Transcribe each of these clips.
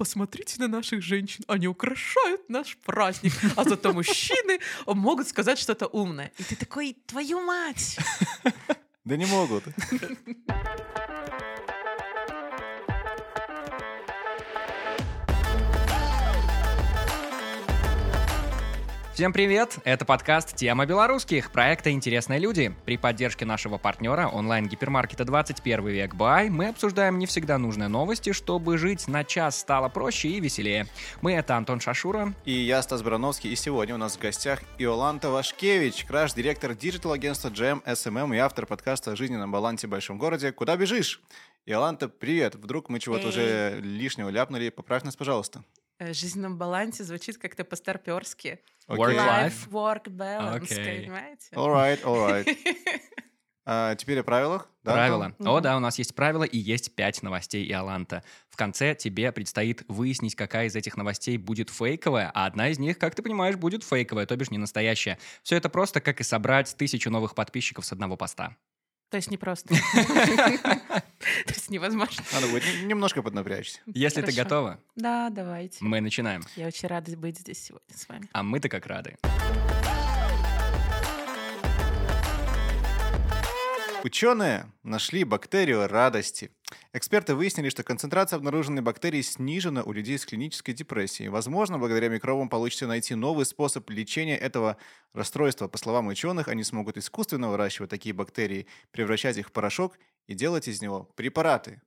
посмотрите на наших женщин, они украшают наш праздник, а зато мужчины могут сказать что-то умное. И ты такой, твою мать! Да не могут. Всем привет! Это подкаст «Тема белорусских» проекта «Интересные люди». При поддержке нашего партнера онлайн-гипермаркета 21 век Бай мы обсуждаем не всегда нужные новости, чтобы жить на час стало проще и веселее. Мы — это Антон Шашура. И я, Стас Барановский, и сегодня у нас в гостях Иоланта Вашкевич, краш-директор digital-агентства Jam SMM и автор подкаста о жизненном балансе в большом городе «Куда бежишь?». Иоланта, привет! Вдруг мы чего-то уже лишнего ляпнули, поправь нас, пожалуйста. Э, жизненном балансе звучит как-то по-старперски. Work-life? Work balance, Окей. понимаете? All right, all right. А, теперь о правилах. да, Правила. Антон? О, да, у нас есть правила и есть пять новостей Иоланта. В конце тебе предстоит выяснить, какая из этих новостей будет фейковая, а одна из них, как ты понимаешь, будет фейковая, то бишь не настоящая. Все это просто как и собрать тысячу новых подписчиков с одного поста. То есть не просто. То есть невозможно. Надо будет немножко поднапрячься. Если ты готова, Да, давайте. мы начинаем. Я очень рада быть здесь сегодня с вами. А мы-то как рады. Ученые нашли бактерию радости. Эксперты выяснили, что концентрация обнаруженной бактерии снижена у людей с клинической депрессией. Возможно, благодаря микробам получится найти новый способ лечения этого расстройства. По словам ученых, они смогут искусственно выращивать такие бактерии, превращать их в порошок и делать из него препараты.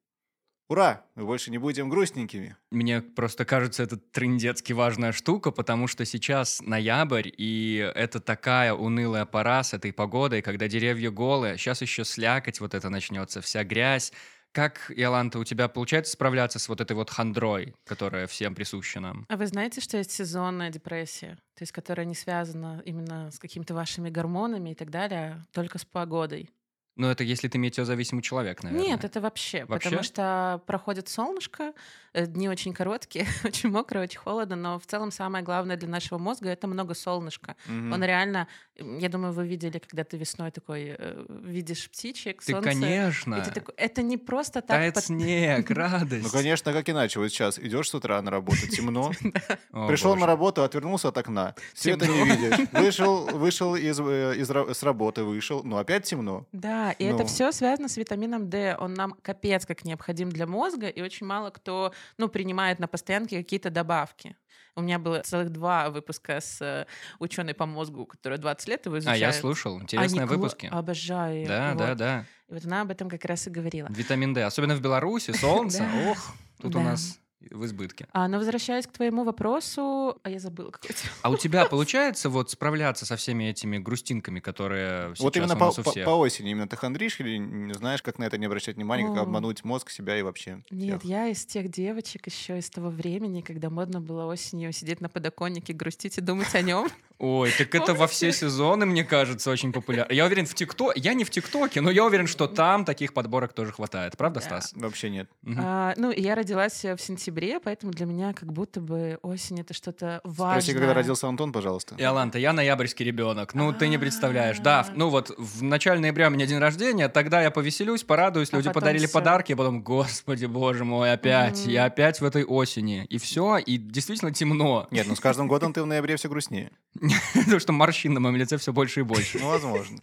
Ура! Мы больше не будем грустненькими. Мне просто кажется, это трындецки важная штука, потому что сейчас ноябрь, и это такая унылая пора с этой погодой, когда деревья голые, сейчас еще слякоть вот это начнется, вся грязь. Как, Иоланта, у тебя получается справляться с вот этой вот хандрой, которая всем присуща нам? А вы знаете, что есть сезонная депрессия, то есть которая не связана именно с какими-то вашими гормонами и так далее, а только с погодой? Ну, это если ты метеозависимый человек, наверное. Нет, это вообще, Вообще? потому что проходит солнышко, э, дни очень короткие, очень мокро, очень холодно, но в целом самое главное для нашего мозга — это много солнышка. Мгм. Он реально, я думаю, вы видели, когда ты весной такой э, видишь птичек, Ты, солнце. конечно. и ты такой, это не просто так. Тает под- снег, радость. Ну, конечно, как иначе. Вот сейчас идешь с утра на работу, темно, Пришел на работу, отвернулся от окна. Света не видишь. Вышел, вышел из, э, из с работы, вышел, но опять темно. Да, и Ну. это все связано с витамином D. Он нам капец как необходим для мозга, и очень мало кто, ну, принимает на постоянке какие-то добавки. У меня было целых два выпуска с ученой по мозгу, которая 20 лет его А, изучает. я слушал. Интересные кла- выпуски. Обожаю. Да, Вот. да, да. И вот она об этом как раз и говорила. Витамин D. Особенно в Беларуси, солнце. Ох, тут у нас в избытке. А, но возвращаясь к твоему вопросу, а я забыла какой то А у тебя получается вот справляться со всеми этими грустинками, которые сейчас вот именно у по, нас у по- всех? по осени именно ты хандришь или не знаешь, как на это не обращать внимания, как обмануть мозг, себя и вообще Нет, всех? я из тех девочек еще из того времени, когда модно было осенью сидеть на подоконнике, грустить и думать о нем. Ой, так это во все сезоны, мне кажется, очень популярно. Я уверен, в ТикТоке, я не в ТикТоке, но я уверен, что там таких подборок тоже хватает. Правда, Да. Стас? Вообще нет. А, ну, я родилась в сентябре, поэтому для меня как будто бы осень это что-то важное. Спроси, когда родился Антон, пожалуйста. Иоланта, я ноябрьский ребенок. Ну, ты не представляешь. Да, А. ну вот в начале ноября у меня день рождения, тогда я повеселюсь, порадуюсь, А люди подарили подарки, а потом, господи, боже мой, опять, я опять в этой осени. И все, и действительно темно. Нет, ну с каждым годом ты в ноябре все грустнее. Потому что морщин на моем лице все больше и больше. Ну, возможно.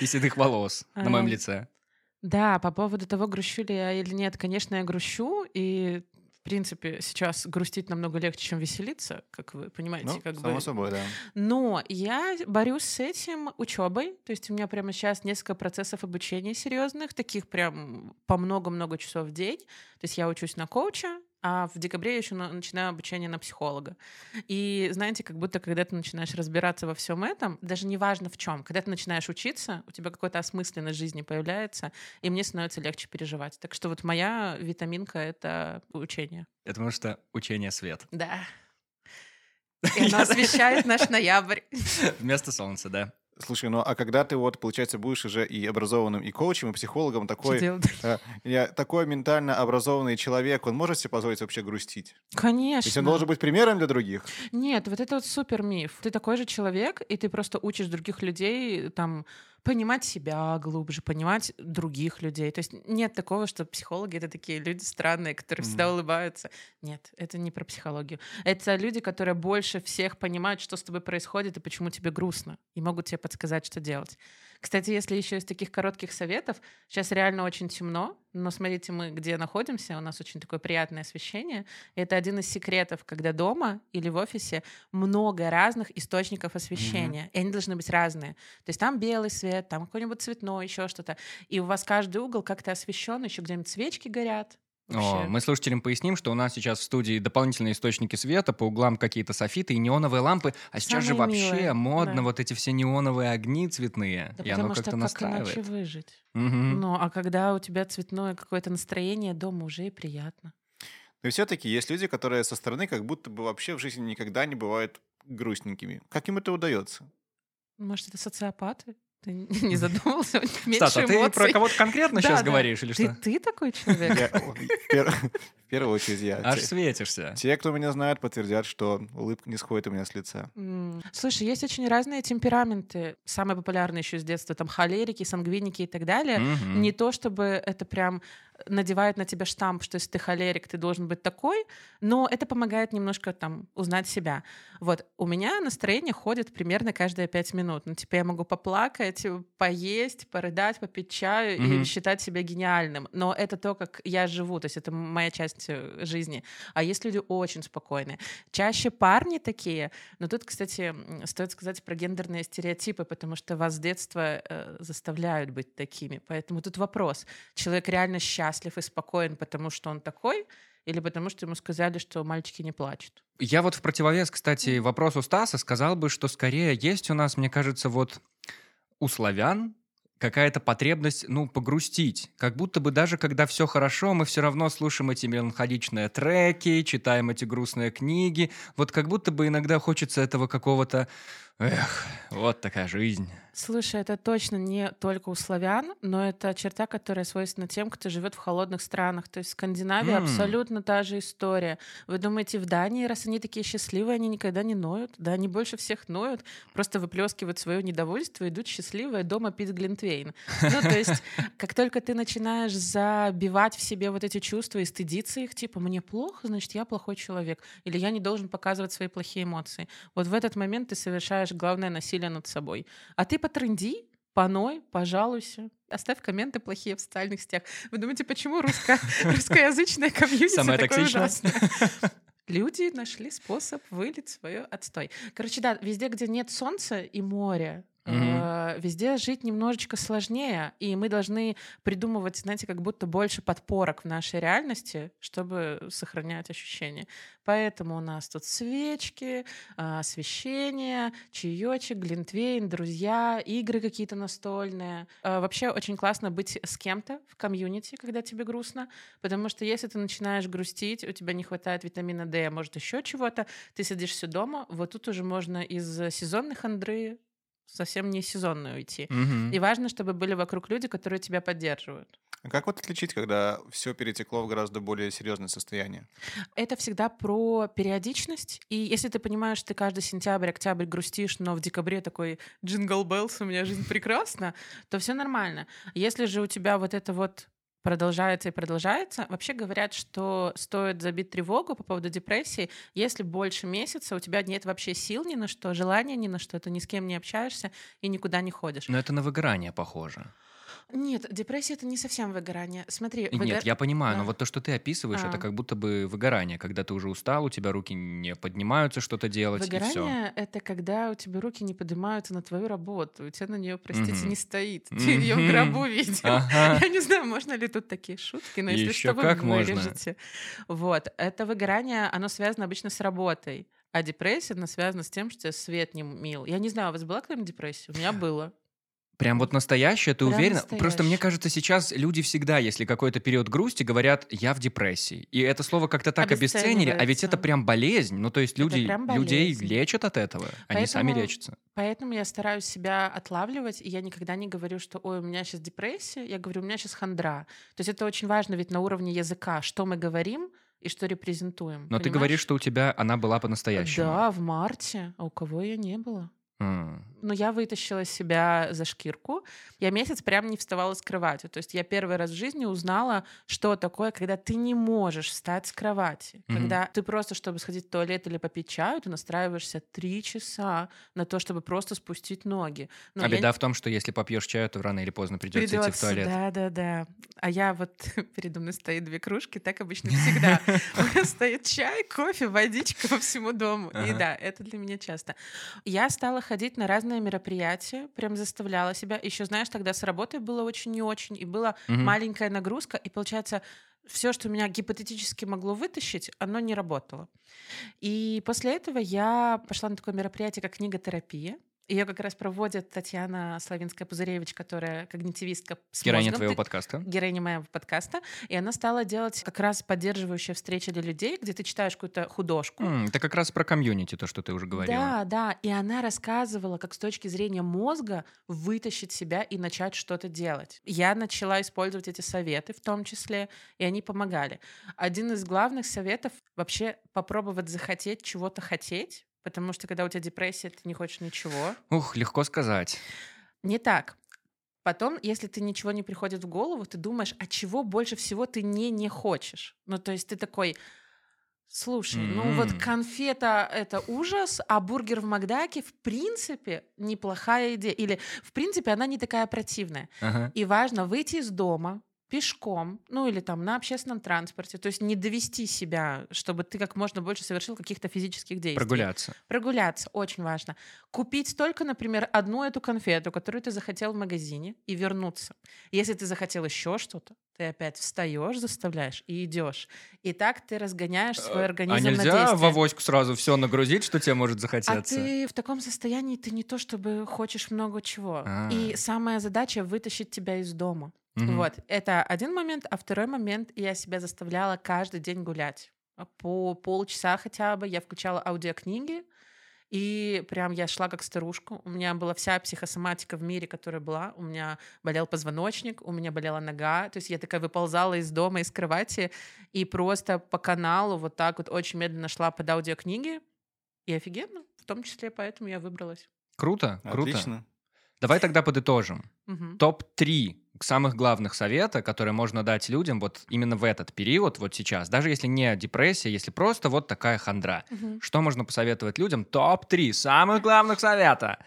И седых волос на моем А. лице. Да, по поводу того, грущу ли я или нет, конечно, я грущу, и в принципе сейчас грустить намного легче, чем веселиться, как вы понимаете, Ну, как само бы. собой, да. Но я борюсь с этим учебой. То есть у меня прямо сейчас несколько процессов обучения серьезных, таких прям по много-много часов в день. То есть я учусь на коуча, а в декабре я еще на- начинаю обучение на психолога. И знаете, как будто когда ты начинаешь разбираться во всем этом, даже не важно в чем, когда ты начинаешь учиться, у тебя какая-то осмысленность жизни появляется, и мне становится легче переживать. Так что вот моя витаминка — это учение. Это потому что учение свет. Да. И оно освещает наш ноябрь. Вместо солнца, да. Слушай, ну а когда ты вот, получается, будешь уже и образованным, и коучем, и психологом, такой, э, я, такой ментально образованный человек, он может себе позволить вообще грустить? То Конечно. есть он должен быть примером для других? Нет, вот это вот супер миф. Ты такой же человек, и ты просто учишь других людей там понимать себя глубже, понимать других людей. То есть нет такого, что психологи — это такие люди странные, которые всегда Мгм. улыбаются. Нет, это не про психологию. Это люди, которые больше всех понимают, что с тобой происходит и почему тебе грустно, и могут тебе подсказать, что делать. Кстати, если еще из таких коротких советов, сейчас реально очень темно, но смотрите, мы где находимся, у нас очень такое приятное освещение. Это один из секретов, когда дома или в офисе много разных источников освещения, и они должны быть разные. То есть там белый свет, там какой-нибудь цветной, еще что-то. И у вас каждый угол как-то освещен, еще где-нибудь свечки горят. О, мы слушателям поясним, что у нас сейчас в студии дополнительные источники света, по углам какие-то софиты и неоновые лампы, а сейчас же вообще милые, модно да. вот эти все неоновые огни цветные, Да и оно как-то как настраивает. иначе выжить? Мгм. Ну, а когда у тебя цветное какое-то настроение, дома уже и приятно. Но и все-таки есть люди, которые со стороны как будто бы вообще в жизни никогда не бывают грустненькими. Как им это удается? Может, это социопаты? Ты не задумывался? Них Стас, меньше а ты про кого-то конкретно Да, сейчас да. говоришь или Ты, что? ты такой человек? В пер- в первую очередь я. Аж светишься. Те, кто меня знает, подтвердят, что улыбка не сходит у меня с лица. Слушай, есть очень разные темпераменты. Самые популярные еще с детства, там холерики, сангвиники и так далее. Не то, чтобы это прям надевает на тебя штамп, что если ты холерик, ты должен быть такой, но это помогает немножко там узнать себя. Вот, у меня настроение ходит примерно каждые пять минут. Ну, типа я могу поплакать, поесть, порыдать, попить чаю и Мгм. считать себя гениальным. Но это то, как я живу, то есть это моя часть э, жизни. А есть люди очень спокойные. Чаще парни такие, но тут, кстати, стоит сказать про гендерные стереотипы, потому что вас с детства э, заставляют быть такими. Поэтому тут вопрос. Человек реально счастлив и спокоен, потому что он такой, или потому что ему сказали, что мальчики не плачут? Я вот в противовес, кстати, вопросу Стаса сказал бы, что скорее есть у нас, мне кажется, вот у славян какая-то потребность, ну, погрустить. Как будто бы даже когда все хорошо, мы все равно слушаем эти меланхоличные треки, читаем эти грустные книги. Вот как будто бы иногда хочется этого какого-то... Эх, вот такая жизнь. Слушай, это точно не только у славян, но это черта, которая свойственна тем, кто живет в холодных странах. То есть в Скандинавии М. абсолютно та же история. Вы думаете, в Дании, раз они такие счастливые, они никогда не ноют? Да, они больше всех ноют, просто выплескивают свое недовольство, идут счастливые дома пить глинтвейн. Ну, то есть, как только ты начинаешь забивать в себе вот эти чувства и стыдиться их, типа, мне плохо, значит, я плохой человек, или я не должен показывать свои плохие эмоции. Вот в этот момент ты совершаешь главное насилие над собой. А ты потрынди, поной, пожалуйся. Оставь комменты плохие в социальных сетях. Вы думаете, почему русско- русскоязычное комьюнити Самое такое ужасное? Люди нашли способ вылить свое отстой. Короче, да, везде, где нет солнца и моря, Э, везде жить немножечко сложнее, и мы должны придумывать, знаете, как будто больше подпорок в нашей реальности, чтобы сохранять ощущения. Поэтому у нас тут свечки, а, освещение, чаечек, глинтвейн, друзья, игры какие-то настольные. А, Вообще очень классно быть с кем-то в комьюнити, когда тебе грустно, потому что если ты начинаешь грустить, у тебя не хватает витамина D, а может еще чего-то, ты сидишь все дома, вот тут уже можно из сезонной хандры совсем не сезонную уйти. Мгм. И важно, чтобы были вокруг люди, которые тебя поддерживают. А как вот отличить, когда все перетекло в гораздо более серьезное состояние? Это всегда про периодичность. И если ты понимаешь, что ты каждый сентябрь, октябрь грустишь, но в декабре такой джингл беллс, у меня жизнь прекрасна, то все нормально. Если же у тебя вот это вот продолжается и продолжается. Вообще говорят, что стоит забить тревогу по поводу депрессии, если больше месяца у тебя нет вообще сил ни на что, желания ни на что, ты ни с кем не общаешься и никуда не ходишь. Но это на выгорание похоже. Нет, депрессия это не совсем выгорание. Смотри, И Нет, выгор- я понимаю, но Да. вот то, что ты описываешь, это А. как будто бы выгорание, когда ты уже устал, у тебя руки не поднимаются что-то делать, и все. Выгорание — это когда у тебя руки не поднимаются на твою работу, у тебя на нее, простите, Мгм. не стоит. Ты ее в гробу видел. Ага. Я не знаю, можно ли тут такие шутки, но если Ещё что, вы как можно. вырежете. Вот. Это выгорание, оно связано обычно с работой. А депрессия, она связана с тем, что свет не мил. Я не знаю, у вас была когда-нибудь депрессия? У меня было. Прям вот настоящее, ты Прям уверена? Просто мне настоящее. кажется, сейчас люди всегда, если какой-то период грусти, говорят, я в депрессии. И это слово как-то так обесценили, а ведь это прям болезнь. Ну, то есть Это люди, людей лечат от этого, они сами Поэтому- лечатся. Поэтому я стараюсь себя отлавливать, и я никогда не говорю, что ой, у меня сейчас депрессия, я говорю, у меня сейчас хандра. То есть это очень важно ведь на уровне языка, что мы говорим и что репрезентуем. Но ты понимаешь? говоришь, что у тебя она была по-настоящему. Да, в марте. А у кого ее не было? Но я вытащила себя за шкирку. Я месяц прям не вставала с кровати. То есть я первый раз в жизни узнала, что такое, когда ты не можешь встать с кровати. Мгм. Когда ты просто, чтобы сходить в туалет или попить чаю, ты настраиваешься три часа на то, чтобы просто спустить ноги. Но а беда в том, что если попьешь чаю, то рано или поздно придется идти в туалет. Да, да, да. А я вот передо мной стоит две кружки, так обычно всегда. У меня стоит чай, кофе, водичка по всему дому. И да, это для меня часто. Я стала ходить на разные мероприятия, прям заставляла себя. Еще, знаешь, тогда с работой было очень не очень, и была Мгм. маленькая нагрузка, и получается, все, что меня гипотетически могло вытащить, оно не работало. И после этого я пошла на такое мероприятие, как книготерапия. Ее как раз проводит Татьяна Славинская-Пузыревич, которая когнитивистка с Героиня мозгом. твоего подкаста. героиня моего подкаста, и она стала делать как раз поддерживающие встречи для людей, где ты читаешь какую-то художку. М, Это как раз про комьюнити, то, что ты уже говорила. Да, да, и она рассказывала, как с точки зрения мозга вытащить себя и начать что-то делать. Я начала использовать эти советы в том числе, и они помогали. Один из главных советов вообще попробовать захотеть чего-то хотеть, потому что когда у тебя депрессия, ты не хочешь ничего. Ух, легко сказать. Не так. Потом, если ты ничего не приходит в голову, ты думаешь, а чего больше всего ты не не хочешь. Ну, то есть ты такой, слушай, ну вот конфета — это ужас, а бургер в Макдаке, в принципе, неплохая идея. Или, в принципе, она не такая противная. Ага. И важно выйти из дома пешком, ну или там на общественном транспорте, то есть не довести себя, чтобы ты как можно больше совершил каких-то физических действий. Прогуляться. Прогуляться, очень важно. Купить только, например, одну эту конфету, которую ты захотел в магазине, и вернуться. Если ты захотел еще что-то, ты опять встаешь, заставляешь и идешь. И так ты разгоняешь свой организм А на нельзя действие. в авоську сразу все нагрузить, что тебе может А захотеться? ты в таком состоянии, ты не то чтобы хочешь много чего. А. И самая задача вытащить тебя из дома. Мгм. Вот, это один момент. А второй момент, я себя заставляла каждый день гулять. По полчаса хотя бы я включала аудиокниги, и прям я шла как старушка. У меня была вся психосоматика в мире, которая была. У меня болел позвоночник, у меня болела нога. То есть я такая выползала из дома, из кровати, и просто по каналу вот так вот очень медленно шла под аудиокниги. И офигенно. В том числе поэтому я выбралась. Круто, круто. Отлично. Давай тогда подытожим. Мгм. Топ-3 самых главных совета, которые можно дать людям вот именно в этот период, вот сейчас. Даже если не депрессия, если просто вот такая хандра. Мгм. Что можно посоветовать людям? Топ-3 самых главных совета.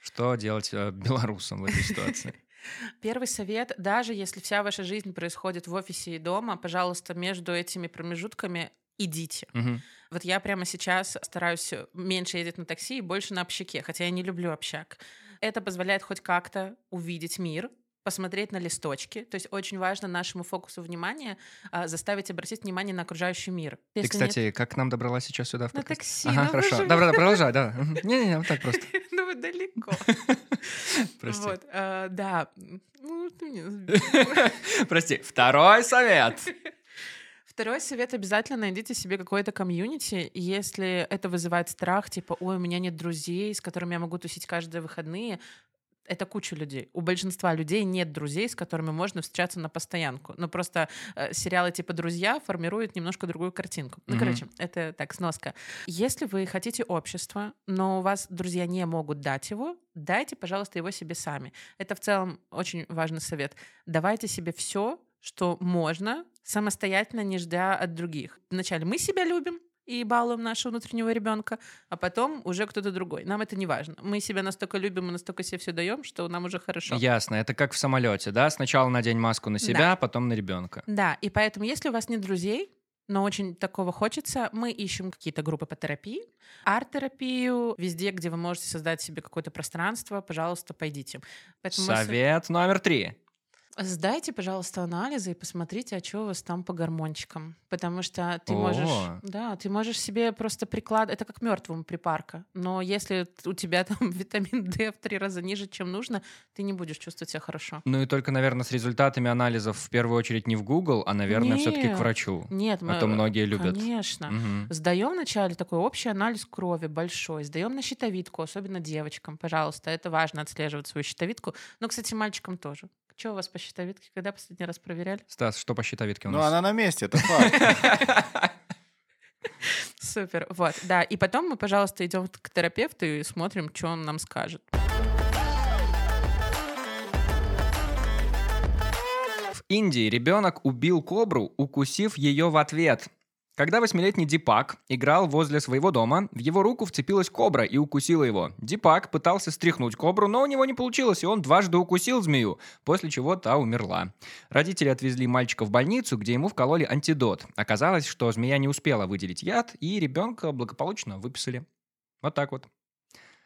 Что делать э, белорусам в этой ситуации? Первый совет, даже если вся ваша жизнь происходит в офисе и дома, пожалуйста, между этими промежутками идите. Мгм. Вот я прямо сейчас стараюсь меньше ездить на такси и больше на общаке, хотя я не люблю общак. Это позволяет хоть как-то увидеть мир, посмотреть на листочки. То есть очень важно нашему фокусу внимания а, заставить обратить внимание на окружающий мир. Ты, Если нет- кстати, как к нам добралась сейчас сюда в на такси. Ага, хорошо. же- да, продолжай, да. Не-не-не, вот так просто. Ну вы далеко. Прости. Вот, а, да. Ну, ты. Прости. Второй совет. Второй совет обязательно найдите себе какое-то комьюнити. Если это вызывает страх, типа, ой, у меня нет друзей, с которыми я могу тусить каждые выходные, это куча людей. У большинства людей нет друзей, с которыми можно встречаться на постоянку. Но просто э, сериалы типа «Друзья» формируют немножко другую картинку. Ну, Мгм. короче, это так, сноска. Если вы хотите общество, но у вас друзья не могут дать его, дайте, пожалуйста, его себе сами. Это в целом очень важный совет. Давайте себе все, что можно, самостоятельно, не ждя от других. Вначале мы себя любим, и балуем нашего внутреннего ребенка, а потом уже кто-то другой. Нам это не важно. Мы себя настолько любим и настолько себе все даем, что нам уже хорошо. Ясно. Это как в самолете, да? Сначала надень маску на себя, потом на ребенка. Да, и поэтому, если у вас нет друзей, но очень такого хочется, мы ищем какие-то группы по терапии, арт-терапию, везде, где вы можете создать себе какое-то пространство, пожалуйста, пойдите. Поэтому мы Совет номер три. Сдайте, пожалуйста, анализы и посмотрите, а что у вас там по гормончикам. Потому что ты О. можешь, да, ты можешь себе просто приклад... Это как мертвому припарка. Но если у тебя там витамин D в три раза ниже, чем нужно, ты не будешь чувствовать себя хорошо. Ну и только, наверное, с результатами анализов в первую очередь не в Google, а, наверное, все-таки к врачу. Нет, А то многие любят. Конечно. Мгм. Сдаем вначале такой общий анализ крови большой, сдаем на щитовидку, особенно девочкам, пожалуйста. Это важно отслеживать свою щитовидку. Но, кстати, мальчикам тоже. Что у вас по щитовидке? Когда последний раз проверяли? Стас, что по щитовидке у Ну, нас? она на месте, это факт. Супер. Вот, да. И потом мы, пожалуйста, идем к терапевту и смотрим, что он нам скажет. В Индии ребенок убил кобру, укусив ее в ответ. Когда восьмилетний Дипак играл возле своего дома, в его руку вцепилась кобра и укусила его. Дипак пытался стряхнуть кобру, но у него не получилось, и он дважды укусил змею, после чего та умерла. Родители отвезли мальчика в больницу, где ему вкололи антидот. Оказалось, что змея не успела выделить яд, и ребенка благополучно выписали. Вот так вот.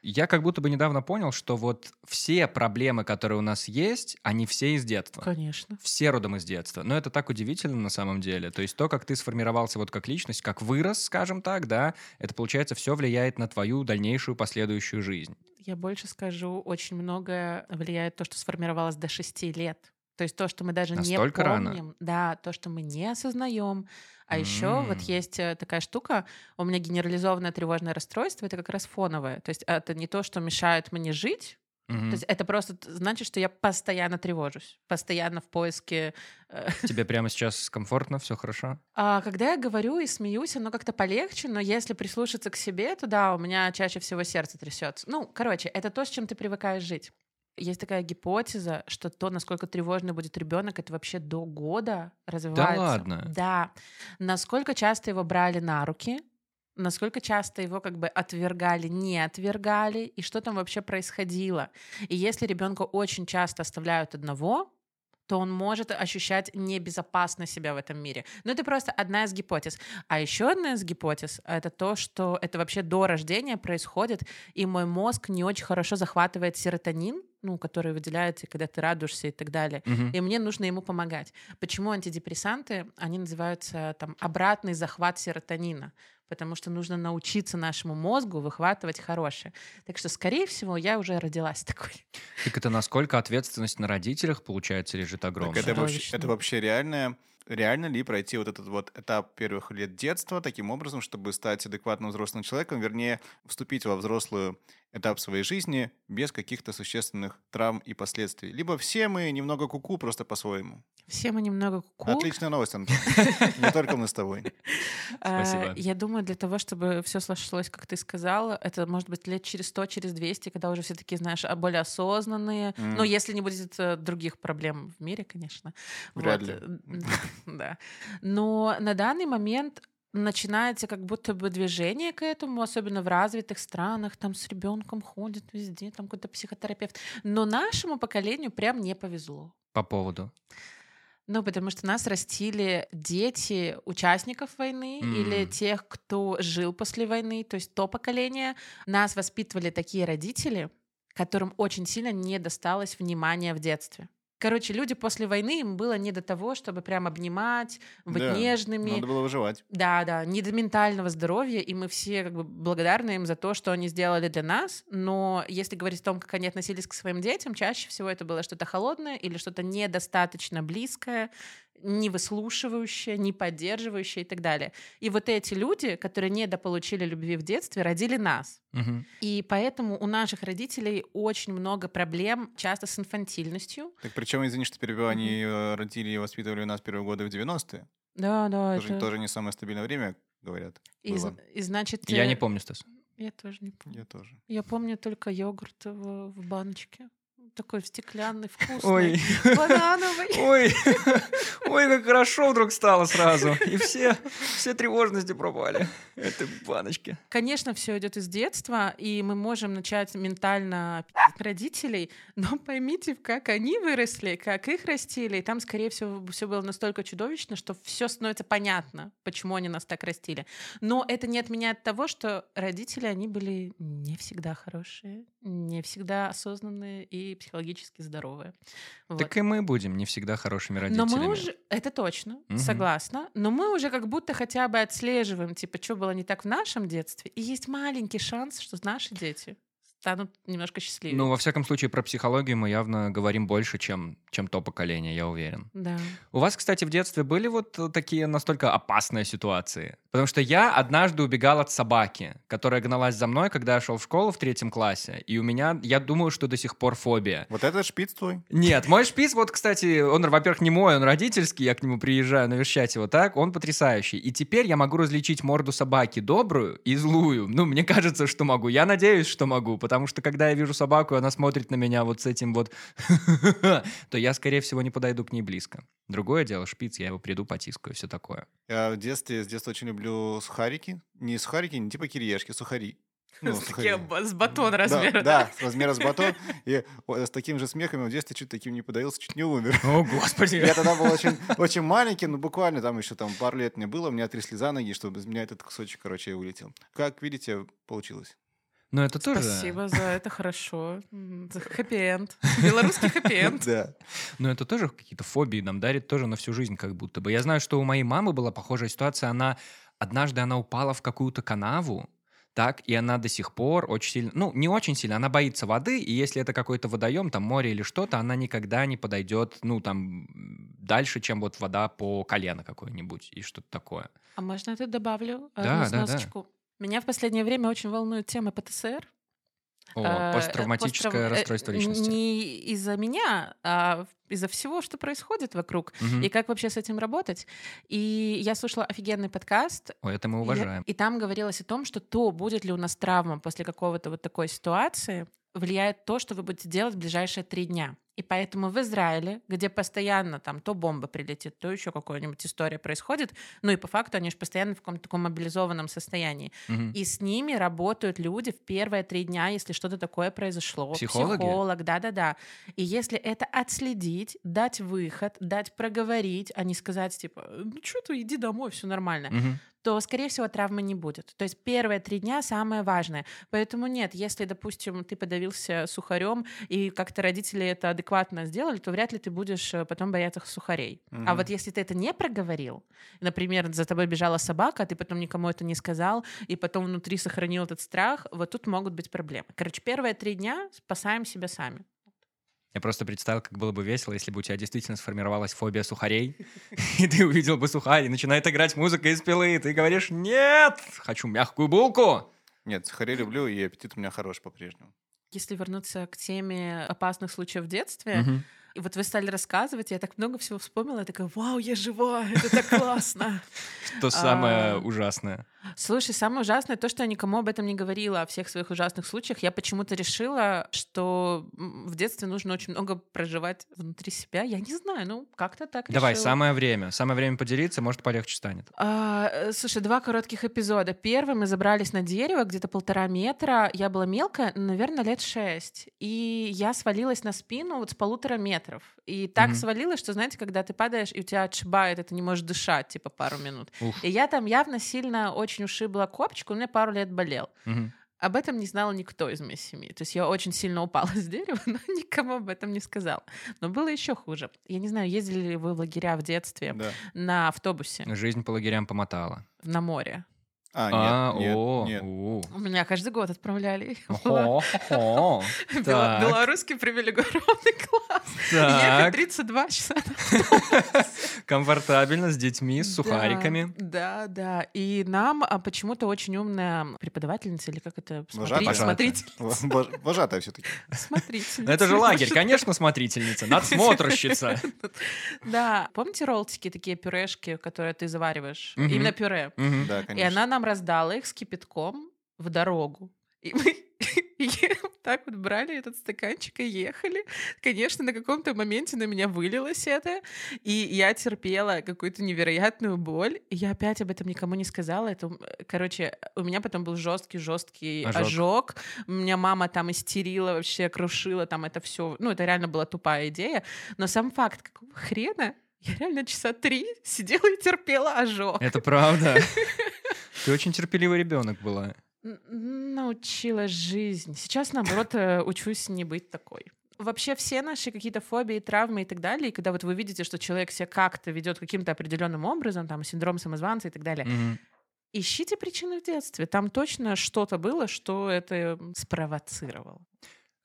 Я как будто бы недавно понял, что вот все проблемы, которые у нас есть, они все из детства. Конечно. Все родом из детства. Но это так удивительно на самом деле. То есть то, как ты сформировался вот как личность, как вырос, скажем так, да, это, получается, все влияет на твою дальнейшую последующую жизнь. Я больше скажу, очень многое влияет то, что сформировалось до 6 лет. То есть то, что мы даже Настолько не рано? помним, да, то, что мы не осознаем. А еще вот есть э, такая штука, у меня генерализованное тревожное расстройство, это как раз фоновое. То есть это не то, что мешает мне жить, Мгм. то есть это просто значит, что я постоянно тревожусь, постоянно в поиске. э, Тебе прямо сейчас комфортно, все хорошо? А когда я говорю и смеюсь, оно как-то полегче, но если прислушаться к себе, то да, у меня чаще всего сердце трясется. Ну, короче, это то, с чем ты привыкаешь жить. Есть такая гипотеза, что то, насколько тревожный будет ребенок, это вообще до года развивается. ладно? Да. Насколько часто его брали на руки, насколько часто его как бы отвергали, не отвергали, и что там вообще происходило. И если ребенка очень часто оставляют одного, то он может ощущать небезопасно себя в этом мире. Но это просто одна из гипотез. А еще одна из гипотез — это то, что это вообще до рождения происходит, и мой мозг не очень хорошо захватывает серотонин, ну, который выделяется, когда ты радуешься и так далее. Мгм. И мне нужно ему помогать. Почему антидепрессанты? Они называются там обратный захват серотонина, потому что нужно научиться нашему мозгу выхватывать хорошее. Так что, скорее всего, я уже родилась такой. Так это насколько ответственность на родителях, получается, лежит Так огромная? это вообще, это вообще реальное? Реально ли пройти вот этот вот этап первых лет детства таким образом, чтобы стать адекватным взрослым человеком, вернее, вступить во взрослую этап своей жизни без каких-то существенных травм и последствий? Либо все мы немного куку просто по-своему. Все мы немного ку Отличная новость, Антон. Не только мы с тобой. Спасибо. Я думаю, для того, чтобы все сложилось, как ты сказала, это может быть лет через 100, через 200, когда уже все такие, знаешь, а, более осознанные. Ну, если не будет э, других проблем в мире, конечно. Вряд ли. Да. Но на данный момент начинается как будто бы движение к этому, особенно в развитых странах, там с ребенком ходит везде, там какой-то психотерапевт. Но нашему поколению прям не повезло. По поводу. Ну, потому что нас растили дети участников войны или М. тех, кто жил после войны, то есть то поколение. Нас воспитывали такие родители, которым очень сильно не досталось внимания в детстве. Короче, люди после войны, им было не до того, чтобы прям обнимать, быть Да, нежными. Надо было выживать. Да, да, не до ментального здоровья, и мы все как бы благодарны им за то, что они сделали для нас. Но если говорить о том, как они относились к своим детям, чаще всего это было что-то холодное или что-то недостаточно близкое, не выслушивающее, не поддерживающее и так далее. И вот эти люди, которые недополучили любви в детстве, родили нас. Мгм. И поэтому у наших родителей очень много проблем, часто с инфантильностью. Так причем, извини, что перебиваю, они э, родили и воспитывали нас первые годы в 90-е. Да, да, Тоже, это... тоже не самое стабильное время, говорят. И, было. и значит... Я э, не помню, Стас. Я тоже не помню. Я тоже. Я помню только йогурт в, в баночке. Такой в стеклянный, вкусный, Ой. банановый. Ой, ой, как хорошо вдруг стало сразу. И все, все тревожности пропали. Это баночки. Конечно, все идет из детства, и мы можем начать ментально родителей, но поймите, как они выросли, как их растили, и там, скорее всего, все было настолько чудовищно, что все становится понятно, почему они нас так растили. Но это не отменяет того, что родители, они были не всегда хорошие, не всегда осознанные и психологически здоровые. Вот. Так и мы будем не всегда хорошими Но родителями. мы уже, это точно, Мгм. согласна, но мы уже как будто хотя бы отслеживаем, типа, что было не так в нашем детстве, и есть маленький шанс, что наши дети станут немножко счастливее. Ну, во всяком случае, про психологию мы явно говорим больше, чем, чем то поколение, я уверен. Да. У вас, кстати, в детстве были вот такие настолько опасные ситуации? Потому что я однажды убегал от собаки, которая гналась за мной, когда я шел в школу в третьем классе, и у меня, я думаю, что до сих пор фобия. Вот это шпиц твой? Нет, мой шпиц, вот, кстати, он, во-первых, не мой, он родительский, я к нему приезжаю навещать его так, он потрясающий. И теперь я могу различить морду собаки добрую и злую. Ну, мне кажется, что могу. Я надеюсь, что могу, потому что когда я вижу собаку, и она смотрит на меня вот с этим вот, то я, скорее всего, не подойду к ней близко. Другое дело, шпиц, я его приду, потискаю, все такое. Я в детстве, с детства очень люблю сухарики. Не сухарики, не типа кириешки, сухари. Ну, С таким, с батон Да, размера. Да, с размера с батон. И с таким же смехом в детстве чуть таким не подавился, чуть не умер. О, господи! Я тогда был очень, очень маленький, ну буквально там еще там пару лет мне было, меня трясли за ноги, чтобы из меня этот кусочек, короче, улетел. Как видите, получилось. Ну, это тоже... Спасибо за это, хорошо. Хэппи-энд. Белорусский хэппи-энд. Да. Но это тоже какие-то фобии нам дарит тоже на всю жизнь как будто бы. Я знаю, что у моей мамы была похожая ситуация. Она однажды она упала в какую-то канаву, так, и она до сих пор очень сильно, ну, не очень сильно, она боится воды, и если это какой-то водоем, там, море или что-то, она никогда не подойдет, ну, там, дальше, чем вот вода по колено какое-нибудь и что-то такое. А можно я тут добавлю Да, одну да, да. Меня в последнее время очень волнует тема ПТСР. О, Э, посттравматическое посттрав- э, расстройство личности. Не из-за меня, а из-за всего, что происходит вокруг. Мгм. И как вообще с этим работать. И я слушала офигенный подкаст. Ой, это мы и- уважаем. И, там говорилось о том, что то, будет ли у нас травма после какого-то вот такой ситуации, влияет то, что вы будете делать в ближайшие три дня. И поэтому в Израиле, где постоянно там то бомба прилетит, то еще какая-нибудь история происходит, ну и по факту они же постоянно в каком-то таком мобилизованном состоянии. Мгм. И с ними работают люди в первые три дня, если что-то такое произошло. Психологи? Психолог, да-да-да. И если это отследить, дать выход, дать проговорить, а не сказать, типа, ну что ты, иди домой, все нормально, Мгм. То, скорее всего, травмы не будет. То есть первые три дня самое важное. Поэтому нет, если, допустим, ты подавился сухарем, и как-то родители это адекватно сделали, то вряд ли ты будешь э, потом бояться сухарей. А Мгм. вот если ты это не проговорил, например, за тобой бежала собака, а ты потом никому это не сказал, и потом внутри сохранил этот страх, вот тут могут быть проблемы. Короче, первые три дня спасаем себя сами. Я просто представил, как было бы весело, если бы у тебя действительно сформировалась фобия сухарей, и ты увидел бы сухарь, и начинает играть музыка из пилы, и ты говоришь «Нет! Хочу мягкую булку!» Нет, сухари люблю, и аппетит у меня хорош по-прежнему. Если вернуться к теме опасных случаев в детстве. И вот вы стали рассказывать, я так много всего вспомнила, я такая, вау, я жива, это так классно. Что самое А. ужасное? Слушай, самое ужасное то, что я никому об этом не говорила, о всех своих ужасных случаях. Я почему-то решила, что в детстве нужно очень много проживать внутри себя. Я не знаю, ну, как-то так Давай, решила. самое время. Самое время поделиться, может, полегче станет. А, э, слушай, два коротких эпизода. Первый мы забрались на дерево, где-то полтора метра. Я была мелкая, наверное, лет шесть. И я свалилась на спину вот с полутора метров. И так Мгм. свалилась, что, знаете, когда ты падаешь, и у тебя отшибает, и ты не можешь дышать, типа, пару минут. Ух. И я там явно сильно очень ушибла копчик, у меня пару лет болел. Мгм. Об этом не знал никто из моей семьи. То есть я очень сильно упала с дерева, но никому об этом не сказала. Но было еще хуже. Я не знаю, ездили ли вы в лагеря в детстве Да. на автобусе Жизнь по лагерям помотала. на море? А, нет, нет, о, нет. у. У меня каждый год отправляли. Белорусский привилегированный класс. так. Ехать 32 часа. Комфортабельно с детьми, с сухариками. Да, да. И нам а, почему-то очень умная преподавательница, или как это? Вожатая? Смотри- Вожатая. Все-таки. Смотрительница. Это же лагерь, конечно, смотрительница, надсмотрщица. Да. Помните роллтики, такие пюрешки, которые ты завариваешь? Именно пюре. Да, И конечно. она нам раздала их с кипятком в дорогу. И мы так вот брали этот стаканчик и ехали. Конечно, на каком-то моменте на меня вылилось это, и я терпела какую-то невероятную боль. И я опять об этом никому не сказала. Это, короче, у меня потом был жесткий, жесткий Ожог. ожог. У меня мама там истерила, вообще крушила там это все. Ну, это реально была тупая идея. Но сам факт, какого хрена я реально часа три сидела и терпела ожог. Это правда. Ты очень терпеливый ребенок была. Научила жизнь. Сейчас, наоборот, э, учусь не быть такой. Вообще все наши какие-то фобии, травмы и так далее, и когда вот вы видите, что человек себя как-то ведет каким-то определенным образом, там, синдром самозванца и так далее, Мгм. ищите причины в детстве. Там точно что-то было, что это спровоцировало.